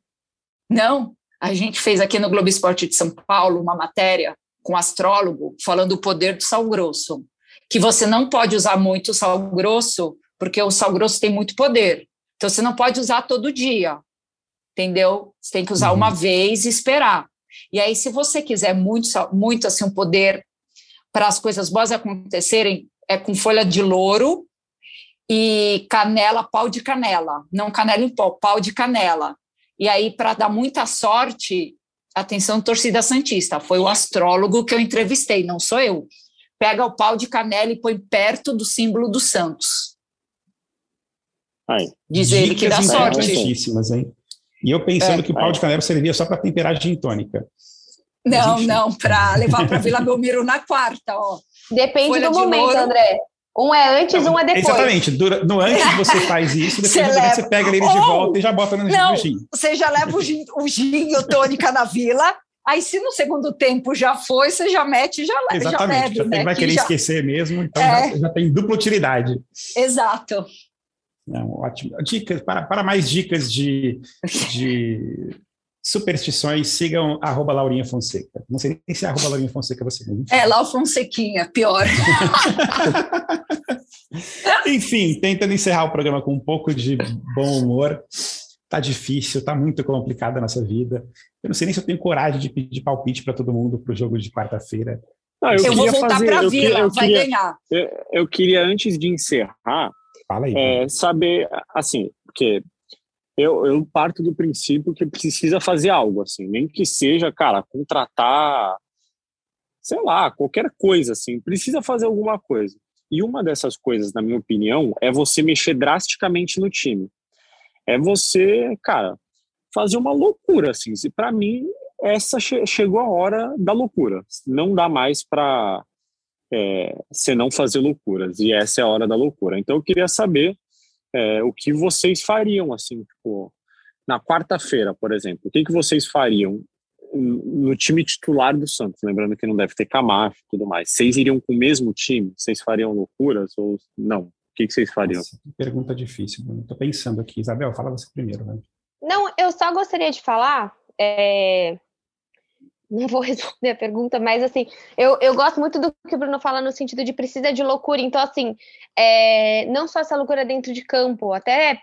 Não, a gente fez aqui no Globo Esporte de São Paulo uma matéria com um astrólogo falando do poder do sal grosso. Que você não pode usar muito sal grosso, porque o sal grosso tem muito poder. Então você não pode usar todo dia. Entendeu? Você tem que usar uhum. uma vez e esperar. E aí, se você quiser muito, muito assim, um poder para as coisas boas acontecerem, é com folha de louro e canela, pau de canela. Não canela em pó, pau de canela. E aí, para dar muita sorte, atenção, torcida Santista, foi o astrólogo que eu entrevistei, não sou eu. Pega o pau de canela e põe perto do símbolo do Santos. Ai. Diz ele que dá sorte. Hein? E eu pensando é, que o pau de canela servia só para temperar gin tônica. Não, não, para levar para Vila Belmiro na quarta, ó. Depende Folha do momento. André. Um é antes, um é depois. Exatamente. No antes você faz isso, depois você, leva... você pega ele de volta e já bota no, não, gin. Você já leva o gin, o gin o tônica na vila, aí se no segundo tempo já foi, você já mete e já, leva. Exatamente, já, bebe, já né? vai querer já... esquecer mesmo, então é. já, já, tem dupla utilidade. Exato. Não, ótimo. Dicas, para, para mais dicas de, de superstições, sigam arroba Laurinha Fonseca. Não sei nem se é arroba Laurinha Fonseca você mesmo. É, Lau Fonsequinha, pior. Enfim, tentando encerrar o programa com um pouco de bom humor. Tá difícil, tá muito complicada a nossa vida. Eu não sei nem se eu tenho coragem de pedir palpite para todo mundo para o jogo de quarta-feira. eu, eu vou voltar para a Vila, eu vai queria, ganhar. Eu, eu, queria, antes de encerrar, Fala aí, é, saber, assim, porque eu, eu parto do princípio que precisa fazer algo, assim, nem que seja, cara, contratar, sei lá, qualquer coisa, assim, precisa fazer alguma coisa. E uma dessas coisas, na minha opinião, é você mexer drasticamente no time. É você, cara, fazer uma loucura, assim. Se para mim essa che chegou a hora da loucura. Não dá mais para é, você não fazer loucuras. E essa é a hora da loucura. Então eu queria saber é, o que vocês fariam, assim, tipo, na quarta-feira, por exemplo, o que, que vocês fariam no time titular do Santos? Lembrando que não deve ter Camacho e tudo mais. Vocês iriam com o mesmo time? Vocês fariam loucuras ou não? O que, que vocês fariam? Nossa, pergunta difícil, Estou pensando aqui. Isabel, fala você primeiro, né? Não, eu só gostaria de falar. É... Não vou responder a pergunta, mas assim, eu, eu gosto muito do que o Bruno fala no sentido de precisa de loucura. Então, assim, é, não só essa loucura dentro de campo, até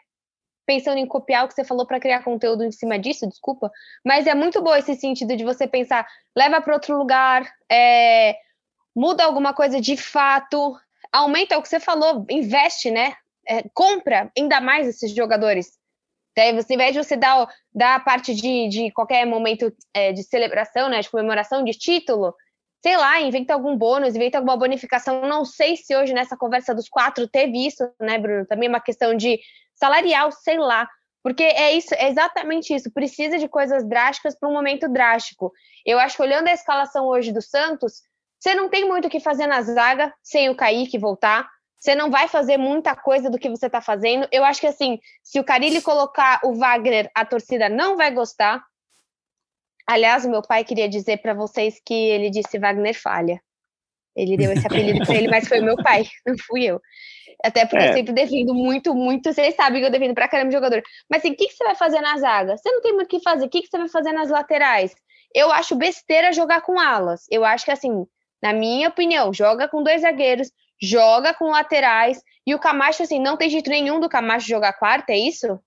pensando em copiar o que você falou para criar conteúdo em cima disso, desculpa, mas é muito bom esse sentido de você pensar, leva para outro lugar, é, muda alguma coisa de fato, aumenta o que você falou, investe, né? É, compra ainda mais esses jogadores. Daí você, ao invés de você dar, dar a parte de, de qualquer momento é, de celebração, né, de comemoração de título, sei lá, inventa algum bônus, inventa alguma bonificação. Não sei se hoje nessa conversa dos quatro teve isso, né, Bruno? Também uma questão de salarial, sei lá. Porque é isso, é exatamente isso. Precisa de coisas drásticas para um momento drástico. Eu acho que olhando a escalação hoje do Santos, você não tem muito o que fazer na zaga sem o Kaique voltar. Você não vai fazer muita coisa do que você está fazendo. Eu acho que assim, se o Carilli colocar o Wagner, a torcida não vai gostar. Aliás, o meu pai queria dizer para vocês que ele disse Wagner falha. Ele deu esse apelido para ele, mas foi meu pai, não fui eu. Até porque é. eu sempre defendo muito, muito. Vocês sabem que eu defendo pra caramba jogador. Mas assim, o que, que você vai fazer na zaga? Você não tem muito o que fazer. O que, que você vai fazer nas laterais? Eu acho besteira jogar com alas. Eu acho que, assim, na minha opinião, joga com dois zagueiros, joga com laterais. E o Camacho, assim, não tem jeito nenhum do Camacho jogar quarta, é isso?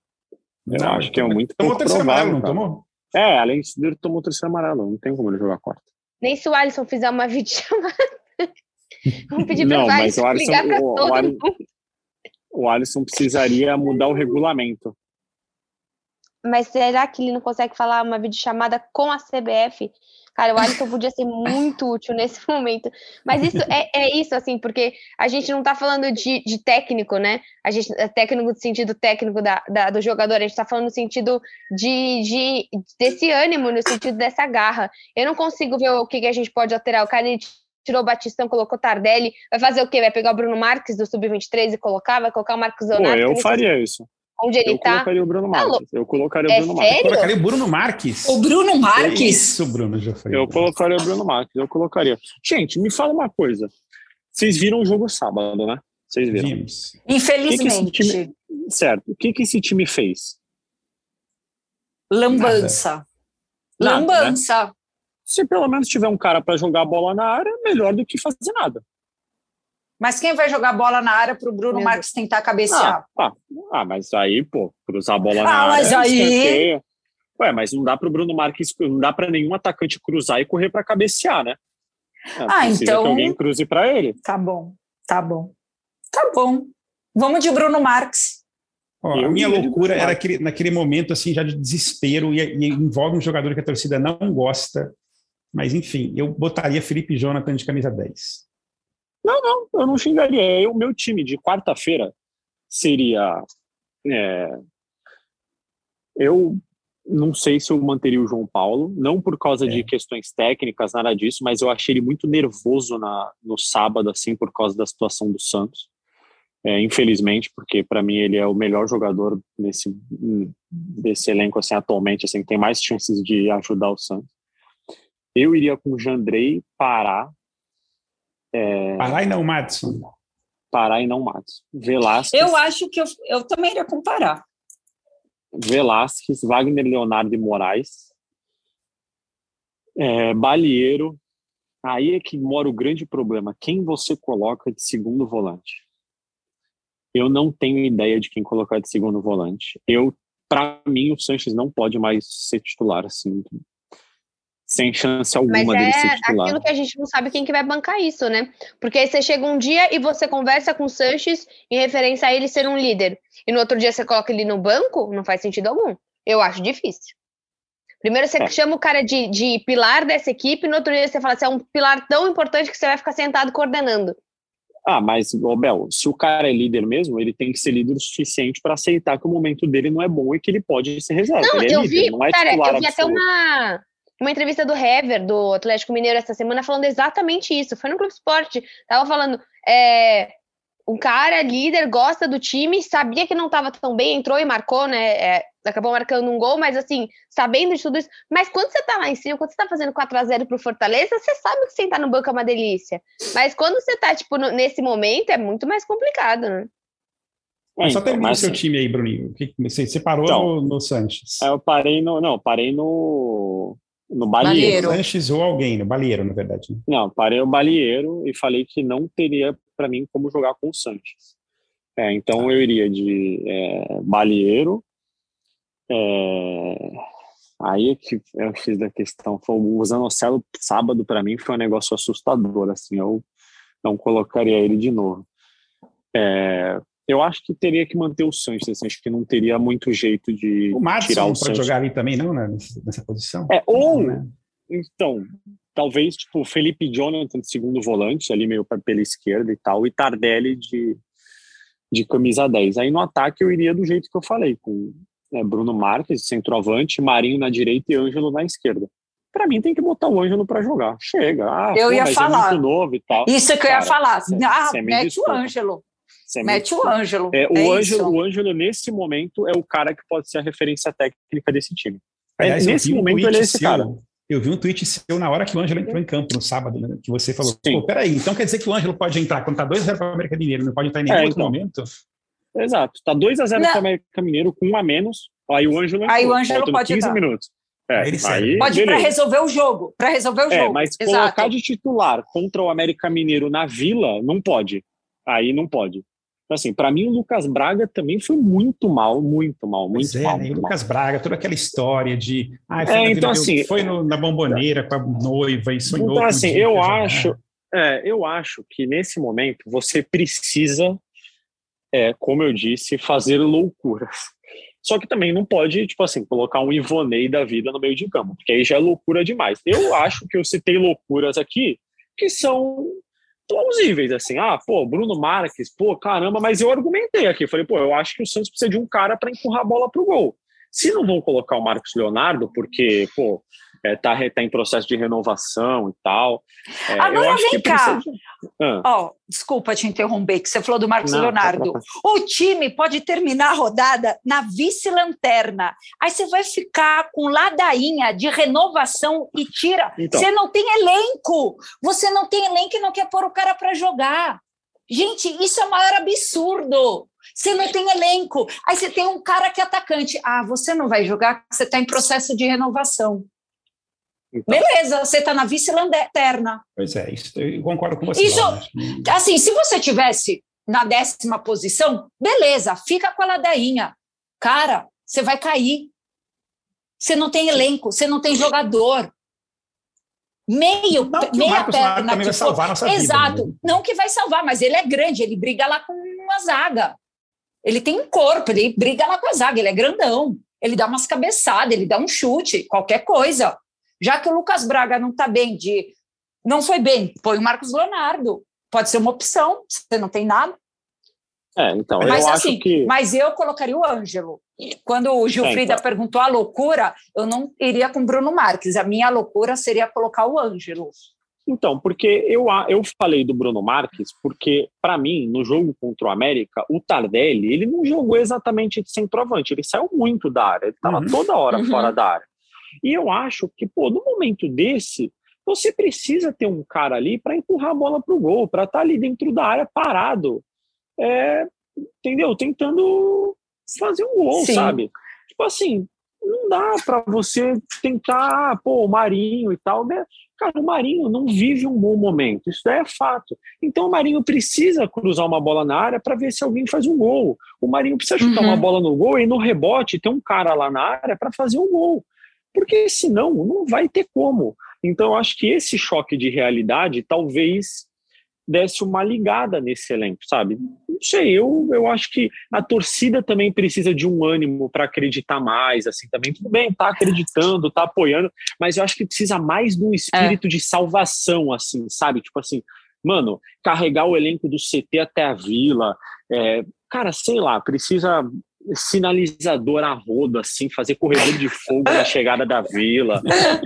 Eu acho que é muito Tomou o terceiro amarelo, não tomou? É, além de ele tomou o terceiro amarelo. Não tem como ele jogar quarta. Nem se o Alisson fizer uma videochamada. Vamos pedir para o Alisson, ligar para todo o, Alisson, mundo. O Alisson precisaria mudar o regulamento. Mas será que ele não consegue falar uma videochamada com a CBF? Cara, o Alisson podia ser muito útil nesse momento. Mas isso é, é isso, assim, porque a gente não está falando de, de, técnico, né? A gente é técnico no sentido técnico da, da, do jogador, a gente está falando no sentido de, de, desse ânimo, no sentido dessa garra. Eu não consigo ver o que, que a gente pode alterar. O cara tirou o Batistão, colocou Tardelli, vai fazer o quê? Vai pegar o Bruno Marques do Sub-23 e colocar? Vai colocar o Marcos Leonardo? Pô, eu faria isso. Onde ele eu tá. Colocaria o Bruno Marques. Eu colocaria o É Bruno Marques. sério? Colocaria o Bruno Marques. O Bruno Marques? Isso, Bruno, já foi. Eu colocaria o Bruno Marques, eu colocaria. Gente, me fala uma coisa. Vocês viram o jogo sábado, né? Vocês viram. Vimos. Infelizmente. Que que esse Certo. O que, que esse time fez? Lambança. Nada, Lambança. Se pelo menos tiver um cara para jogar a bola na área, melhor do que fazer nada. Mas quem vai jogar bola na área para o Bruno Marques tentar cabecear? Ah, ah, ah, mas aí, pô, cruzar a bola na Ah, área. mas aí- escanteio. Ué, mas não dá pro Bruno Marques, não dá para nenhum atacante cruzar e correr para cabecear, né? É, Ah, então- que alguém cruze para ele. Tá bom, tá bom. Tá bom. Vamos de Bruno Marques. Ó, a minha loucura era aquele, naquele momento assim já de desespero e, e envolve um jogador que a torcida não gosta. Mas enfim, eu botaria Felipe Jonathan de camisa 10. Não, não, eu não xingaria. O meu time de quarta-feira seria. é, eu não sei se eu manteria o João Paulo, não por causa É. de questões técnicas, nada disso, mas eu achei ele muito nervoso na, no sábado, assim, por causa da situação do Santos. É, infelizmente, porque para mim ele é o melhor jogador nesse desse elenco assim atualmente, assim, que tem mais chances de ajudar o Santos. Eu iria com o Jandrei, Pará, Parar e não, Madison. Pará e não Matos. Velasquez, Eu acho que eu, eu também iria comparar. Velasquez, Wagner Leonardo e Moraes, é, Balieiro. Aí é que mora o grande problema. Quem você coloca de segundo volante? Eu não tenho ideia de quem colocar de segundo volante. Eu, para mim, o Sanches não pode mais ser titular assim, sem chance Mas alguma dele ser é titular. aquilo que a gente não sabe quem que vai bancar isso, né? Porque aí você chega um dia e você conversa com o Sanches em referência a ele ser um líder. E no outro dia você coloca ele no banco, não faz sentido algum. Eu acho difícil. Primeiro você É. chama o cara de, de pilar dessa equipe, no outro dia você fala assim, é um pilar tão importante que você vai ficar sentado coordenando. Ah, mas, Bel, se o cara é líder mesmo, ele tem que ser líder o suficiente para aceitar que o momento dele não é bom e que ele pode ser reserva. Não, ele é eu líder, vi, não é cara, eu vi até uma, uma entrevista do Hever, do Atlético Mineiro, essa semana, falando exatamente isso. Foi no Clube Esporte. Tava falando, é, um cara líder, gosta do time, sabia que não estava tão bem, entrou e marcou, né? é, acabou marcando um gol, mas assim, sabendo de tudo isso. Mas quando você tá lá em cima, quando você tá fazendo 4x0 pro Fortaleza, você sabe que sentar no banco é uma delícia. Mas quando você tá, tipo, no- nesse momento, é muito mais complicado, né? Mas só então, termina o mas, seu time aí, Bruninho. O que- Você, você parou Então. no, no Sanches. Eu parei no. Não, parei no. No Balieiro. Sanches ou alguém, no Balieiro, na verdade. né? Não, parei o Balieiro e falei que não teria para mim como jogar com o Sanches. É, então eu iria de é, Balieiro. é, aí é que eu fiz da questão. Foi, o Zanocelo sábado para mim foi um negócio assustador. Assim, eu não colocaria ele de novo. É, eu acho que teria que manter o Sanches. Assim, acho que não teria muito jeito de O Madison tirar não o pode Sanches. jogar ali também, não, né? nessa, nessa posição? É, ou Né? então, talvez tipo Felipe Jonathan de segundo volante, ali meio pela esquerda e tal, e Tardelli de, de camisa 10. Aí no ataque eu iria do jeito que eu falei, com né, Bruno Marques, centroavante, Marinho na direita e Ângelo na esquerda. Pra mim tem que botar o Ângelo pra jogar. Chega. Ah, Eu pô, ia mas falar. É muito novo e tal. Isso que eu ia Cara, falar. cê- ah, me mete desculpa. o Ângelo. Você me Mete o. Ângelo. É, o, É Ângelo, o Ângelo, nesse momento, é o cara que pode ser a referência técnica desse time. É, Aliás, eu nesse vi um momento, tweet ele é esse seu- cara. Eu vi um tweet seu na hora que o Ângelo entrou em campo no sábado, né? Que você falou, Sim. pô, peraí, então quer dizer que o Ângelo pode entrar quando tá 2x0 para o América Mineiro, não pode entrar em nenhum É, outro então. momento? Exato. Tá 2x0 Não. para o América Mineiro com um a menos. Aí o Ângelo Aí entrou, o Ângelo pode 15 entrar. minutos. É, Aí aí, Pode ir para resolver o jogo. Para resolver o É, jogo. mas Exato. colocar de titular contra o América Mineiro na Vila, não pode. Aí não pode. Então, Assim, para mim o Lucas Braga também foi muito mal, muito mal, muito é, mal. né? O muito mal. Lucas Braga, toda aquela história de. Ah, foi, É, na então, assim, foi no- na bomboneira com a noiva e sonhou. Então, assim, eu jogar. acho, é, eu acho que nesse momento você precisa, é, como eu disse, fazer loucuras. Só que também não pode, tipo assim, colocar um Ivonei da vida no meio de campo, porque aí já é loucura demais. Eu acho que eu citei loucuras aqui que são plausíveis, assim. Ah, pô, Bruno Marques, pô, caramba, mas eu argumentei aqui. Falei, pô, eu acho que o Santos precisa de um cara para empurrar a bola pro gol. Se não vão colocar o Marcos Leonardo, porque, pô, é, tá, tá em processo de renovação e tal. É, Agora vem cá. De... Ah. Oh, desculpa te interromper, que você falou do Marcos Não, Leonardo. Tá o time pode terminar a rodada na vice-lanterna. Aí você vai ficar com ladainha de renovação e tira. Então. Você não tem elenco. Você não tem elenco e não quer pôr o cara para jogar. Gente, isso é o maior absurdo. Você não tem elenco. Aí você tem um cara que é atacante. Ah, você não vai jogar, você está em processo de renovação. Então, Beleza, você está na vice-lanterna. Pois é, isso, eu concordo com você. Isso, assim, se você tivesse na décima posição, beleza, fica com a ladainha. Cara, você vai cair. Você não tem elenco, você não tem jogador. Meio, não meia perna. Também vai salvar nossa Exato. Vida, né? Não que vai salvar, mas ele é grande, ele briga lá com uma zaga. Ele tem um corpo, ele briga lá com a zaga, ele é grandão. Ele dá umas cabeçadas, ele dá um chute, qualquer coisa. Já que o Lucas Braga não está bem de. Não foi bem, põe o Marcos Leonardo. Pode ser uma opção, você não tem nada. É, então, mas, eu assim, acho que. Mas eu colocaria o Ângelo. Quando o Gilfrida é, então. perguntou a loucura, eu não iria com o Bruno Marques. A minha loucura seria colocar o Ângelo. Então, porque eu, eu falei do Bruno Marques, porque, para mim, no jogo contra o América, o Tardelli, ele não jogou exatamente de centroavante, ele saiu muito da área, ele estava uhum. toda hora uhum. fora da área. E eu acho que, pô, no momento desse, você precisa ter um cara ali para empurrar a bola para o gol, para estar tá ali dentro da área parado, é, entendeu? Tentando fazer um gol, Sim. sabe? Tipo assim, não dá para você tentar, pô, o Marinho e tal, né? Cara, o Marinho não vive um bom momento, isso é fato. Então o Marinho precisa cruzar uma bola na área para ver se alguém faz um gol. O Marinho precisa chutar uhum. uma bola no gol e no rebote tem um cara lá na área para fazer um gol porque senão não vai ter como. Então, eu acho que esse choque de realidade talvez desse uma ligada nesse elenco, sabe? Não sei, eu, eu acho que a torcida também precisa de um ânimo para acreditar mais, assim, também tudo bem, tá acreditando, tá apoiando, mas eu acho que precisa mais de um espírito é. de salvação, assim, sabe? Tipo assim, mano, carregar o elenco do CT até a vila, é, cara, sei lá, precisa sinalizador a rodo, assim, fazer corredor de fogo na chegada da vila.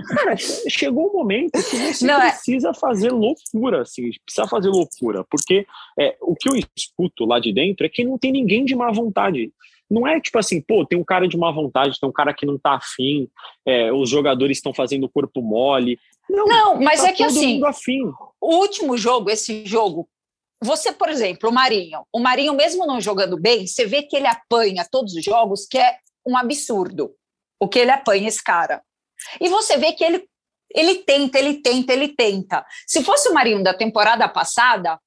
Cara, chegou o um momento que você Não, é precisa é... fazer loucura, assim, precisa fazer loucura, porque é, o que eu escuto lá de dentro é que não tem ninguém de má vontade. Não é tipo assim, pô, tem um cara de má vontade, tem um cara que não tá afim, é, os jogadores estão fazendo o corpo mole. Não, não mas tá é que assim, o último jogo, esse jogo você, por exemplo, o Marinho, o Marinho, mesmo não jogando bem, você vê que ele apanha todos os jogos, que é um absurdo o que ele apanha esse cara. E você vê que ele, ele tenta, ele tenta, ele tenta. Se fosse o Marinho da temporada passada,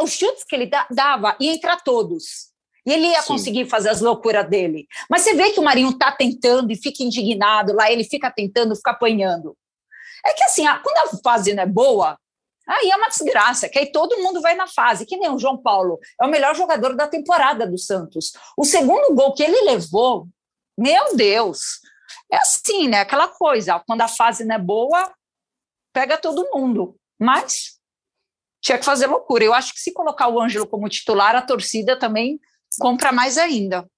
os chutes que ele dava ia entrar todos. E ele ia Sim. conseguir fazer as loucuras dele. Mas você vê que o Marinho está tentando e fica indignado lá, ele fica tentando, fica apanhando. É que assim, quando a fase não é boa, Aí é uma desgraça, que aí todo mundo vai na fase, que nem o João Paulo, é o melhor jogador da temporada do Santos. O segundo gol que ele levou, meu Deus, é assim, né? Aquela coisa, quando a fase não é boa, pega todo mundo. Mas tinha que fazer loucura. Eu acho que se colocar o Ângelo como titular, a torcida também compra mais ainda.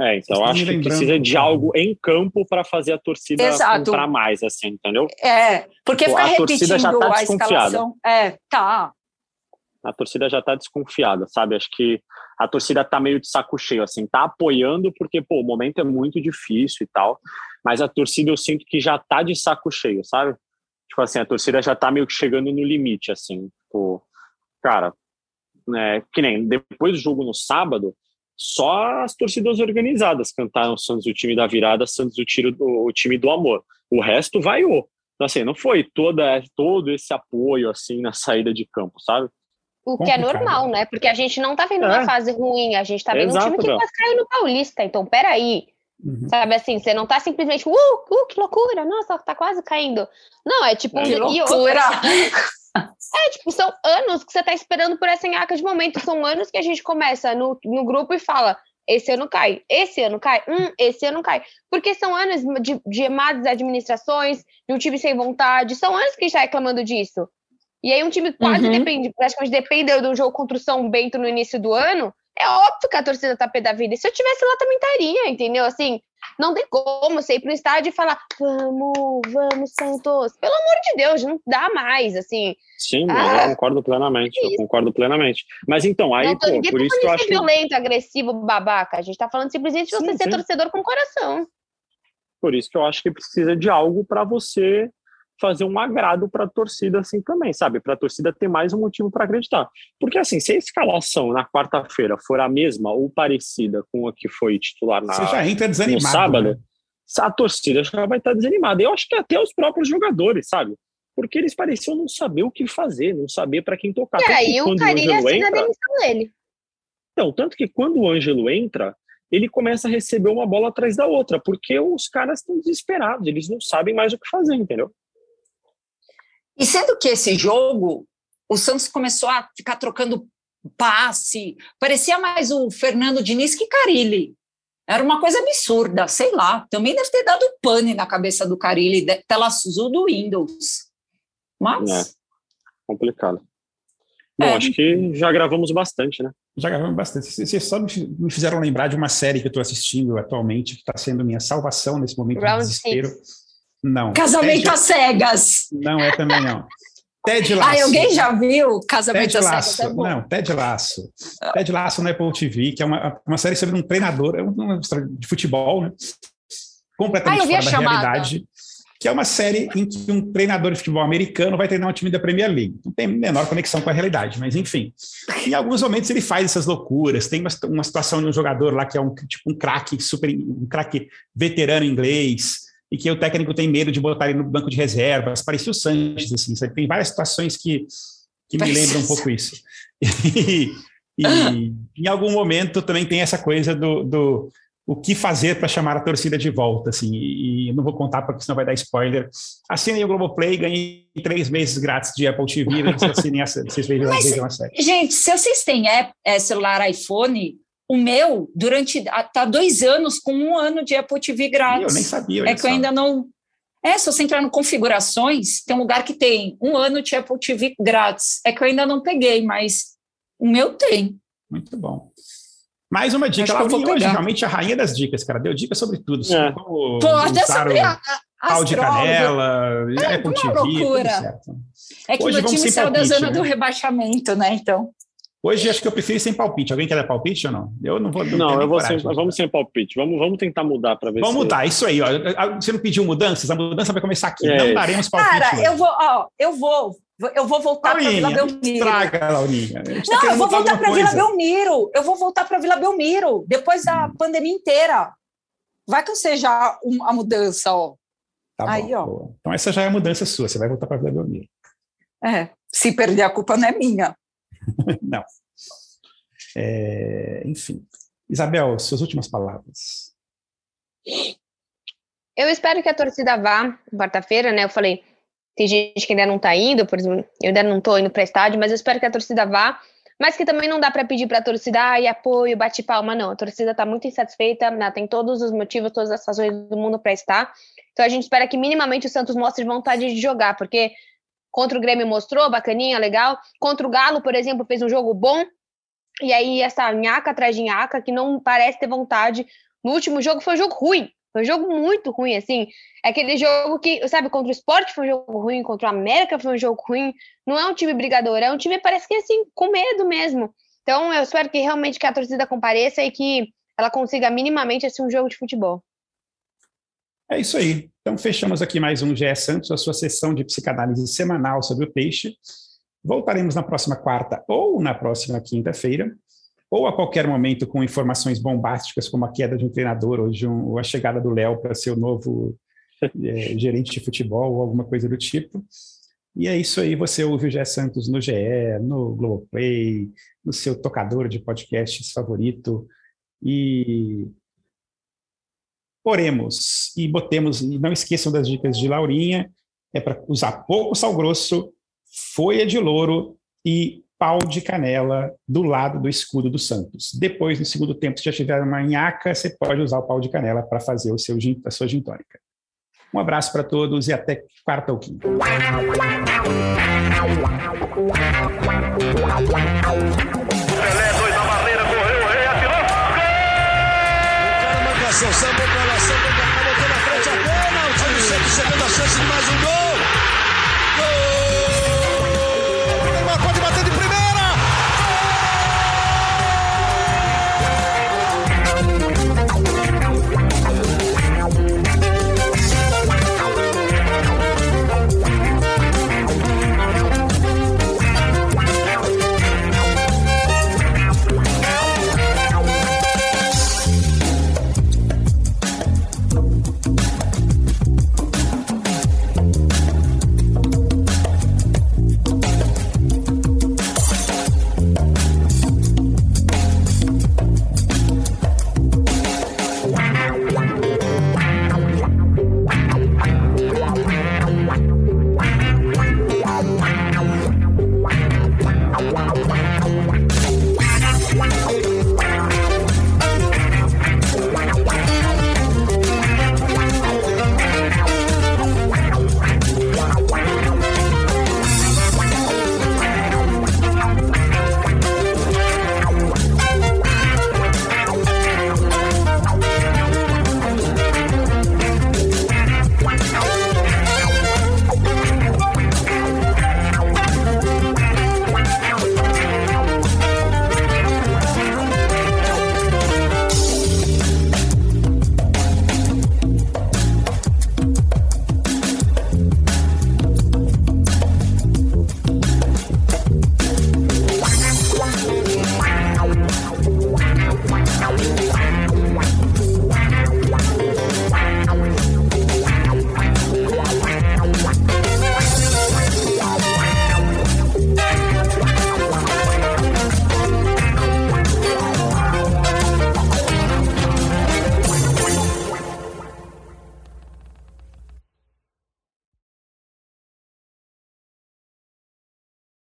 É, então acho que precisa de algo em campo para fazer a torcida Exato. comprar mais, assim, entendeu? É, porque ficar repetindo já tá a escalação. É, tá. A torcida já tá desconfiada, sabe? Acho que a torcida tá meio de saco cheio, assim, tá apoiando porque, pô, o momento é muito difícil e tal, mas a torcida eu sinto que já tá de saco cheio, sabe? Tipo assim, a torcida já tá meio que chegando no limite, assim, pô, cara, né, que nem depois do jogo no sábado, só as torcidas organizadas cantaram Santos o time da virada, Santos o, tiro do, o time do amor. O resto vaiou. Então, assim, não foi toda, todo esse apoio, assim, na saída de campo, sabe? O que é normal, né? Porque a gente não tá vendo é. uma fase ruim, a gente tá vendo Exato, um time que quase caiu no Paulista. Então, peraí. Uhum. Sabe assim, você não tá simplesmente, uh, uh, que loucura, nossa, tá quase caindo. Não, é tipo. Que loucura! É, tipo, são anos que você tá esperando por essa enhaca de momento. São anos que a gente começa no, no grupo e fala: esse ano cai, esse ano cai, hum, esse ano cai. Porque são anos de, de más administrações, de um time sem vontade, são anos que a gente tá reclamando disso. E aí um time quase uhum. depende, praticamente depende do jogo contra o São Bento no início do ano, é óbvio que a torcida tá pé da vida. E se eu tivesse lá também estaria, entendeu? Assim, Não tem como você ir pro estádio e falar, vamos, vamos, Santos. Pelo amor de Deus, não dá mais, assim. Sim, ah, eu concordo plenamente, eu concordo plenamente. Mas então, aí, não, pô, por isso que eu acho... violento, agressivo, babaca. A gente tá falando simplesmente de você sim, ser sim. torcedor com coração. Por isso que eu acho que precisa de algo para você fazer um agrado para a torcida assim também, sabe? Para a torcida ter mais um motivo para acreditar. Porque assim, se a escalação na quarta-feira for a mesma ou parecida com a que foi titular na Você já entra desanimado, no sábado, né? a torcida já vai estar desanimada. Eu acho que até os próprios jogadores, sabe? Porque eles pareciam não saber o que fazer, não saber para quem tocar. E aí o Carilli assina a demissão dele. Então, tanto que quando o Ângelo entra, ele começa a receber uma bola atrás da outra, porque os caras estão desesperados, eles não sabem mais o que fazer, entendeu? E sendo que esse jogo, o Santos começou a ficar trocando passe, parecia mais o Fernando Diniz que Carilli. Era uma coisa absurda, sei lá. Também deve ter dado pane na cabeça do Carilli, tela azul do Windows. Mas. É, complicado. Bom, é. acho que já gravamos bastante, né? Já gravamos bastante. Vocês só me fizeram lembrar de uma série que eu estou assistindo atualmente, que está sendo minha salvação nesse momento Round de desespero. Six. Não. Casamento Ted... às cegas. Não é também não. Ted Laço. Ah, alguém já viu Casamento Ted às. Cegas? É não, Ted Laço. Ah. Ted Laço na Apple TV, que é uma, uma série sobre um treinador, é uma história de futebol, né? completamente ah, fora da realidade. Que é uma série em que um treinador de futebol americano vai treinar um time da Premier League. Não tem menor conexão com a realidade, mas enfim. Em alguns momentos ele faz essas loucuras. Tem uma, uma situação de um jogador lá que é um tipo um craque super, um craque veterano inglês e que o técnico tem medo de botar ele no banco de reservas. Parecia o Sanches, assim, sabe? Tem várias situações que, que me lembram um pouco isso. E, e em algum momento também tem essa coisa do, do o que fazer para chamar a torcida de volta, assim, e, e não vou contar porque senão vai dar spoiler. Assinem o Globoplay, ganhem três meses grátis de Apple TV, assinem, vocês vejam, vejam a série. Gente, se vocês têm app, é, celular iPhone, o meu, durante tá dois anos, com um ano de Apple TV grátis. Eu nem sabia. É que eu ainda não. É, se você entrar no configurações, tem um lugar que tem um ano de Apple TV grátis. É que eu ainda não peguei, mas o meu tem. Muito bom. Mais uma dica. Ela hoje pegar. realmente a rainha das dicas, cara. Deu dicas sobre tudo. Sobre é. como Pô, até sobre a, a pau de canela, é, Apple TV, loucura. É que hoje meu time saiu da zona né? do rebaixamento, né? Então. Hoje acho que eu prefiro sem palpite. Alguém quer dar palpite ou não? Eu não vou. Não, não eu vou sem, vamos sem palpite. Vamos, vamos tentar mudar para ver. Vamos se... mudar, isso aí. Ó. Você não pediu mudanças? A mudança vai começar aqui. É. Não daremos palpite. Cara, eu vou, ó, eu vou. Eu vou voltar para Vila Belmiro. Traga, Laurinha. Não, eu vou voltar para Vila Belmiro. Eu vou voltar para Vila Belmiro depois da hum. pandemia inteira. Vai que eu seja a mudança, ó. Tá aí, bom, ó. Boa. Então essa já é a mudança sua. Você vai voltar para Vila Belmiro. É. Se perder a culpa não é minha. não. É, enfim. Isabel, suas últimas palavras. Eu espero que a torcida vá quarta-feira, né? Eu falei, tem gente que ainda não tá indo, por exemplo, eu ainda não tô indo para estádio, mas eu espero que a torcida vá. Mas que também não dá para pedir para a torcida e apoio, bate palma, não. A torcida está muito insatisfeita, né? tem todos os motivos, todas as razões do mundo para estar. Então a gente espera que minimamente o Santos mostre vontade de jogar, porque contra o Grêmio mostrou, bacaninha, legal. Contra o Galo, por exemplo, fez um jogo bom, e aí, essa nhaca atrás de nhaca, que não parece ter vontade. No último jogo foi um jogo ruim. Foi um jogo muito ruim, assim. É aquele jogo que, sabe, contra o esporte foi um jogo ruim, contra o América foi um jogo ruim. Não é um time brigador, é um time, parece que, assim, com medo mesmo. Então, eu espero que realmente que a torcida compareça e que ela consiga minimamente assim, um jogo de futebol. É isso aí. Então, fechamos aqui mais um GE Santos, a sua sessão de psicanálise semanal sobre o peixe. Voltaremos na próxima quarta ou na próxima quinta-feira, ou a qualquer momento com informações bombásticas, como a queda de um treinador ou, um, ou a chegada do Léo para ser o novo é, gerente de futebol ou alguma coisa do tipo. E é isso aí, você ouve o Gé Santos no GE, no Globoplay, no seu tocador de podcasts favorito. E oremos e botemos, e não esqueçam das dicas de Laurinha, é para usar pouco sal grosso, folha de louro e pau de canela do lado do escudo do Santos. Depois, no segundo tempo, se já tiver uma nhaca, você pode usar o pau de canela para fazer o seu a sua gintônica. Um abraço para todos e até quarta ou quinta. Pelé, dois na barreira, correu, rei, atirou, gol! O cara recebendo a chance de mais um gol.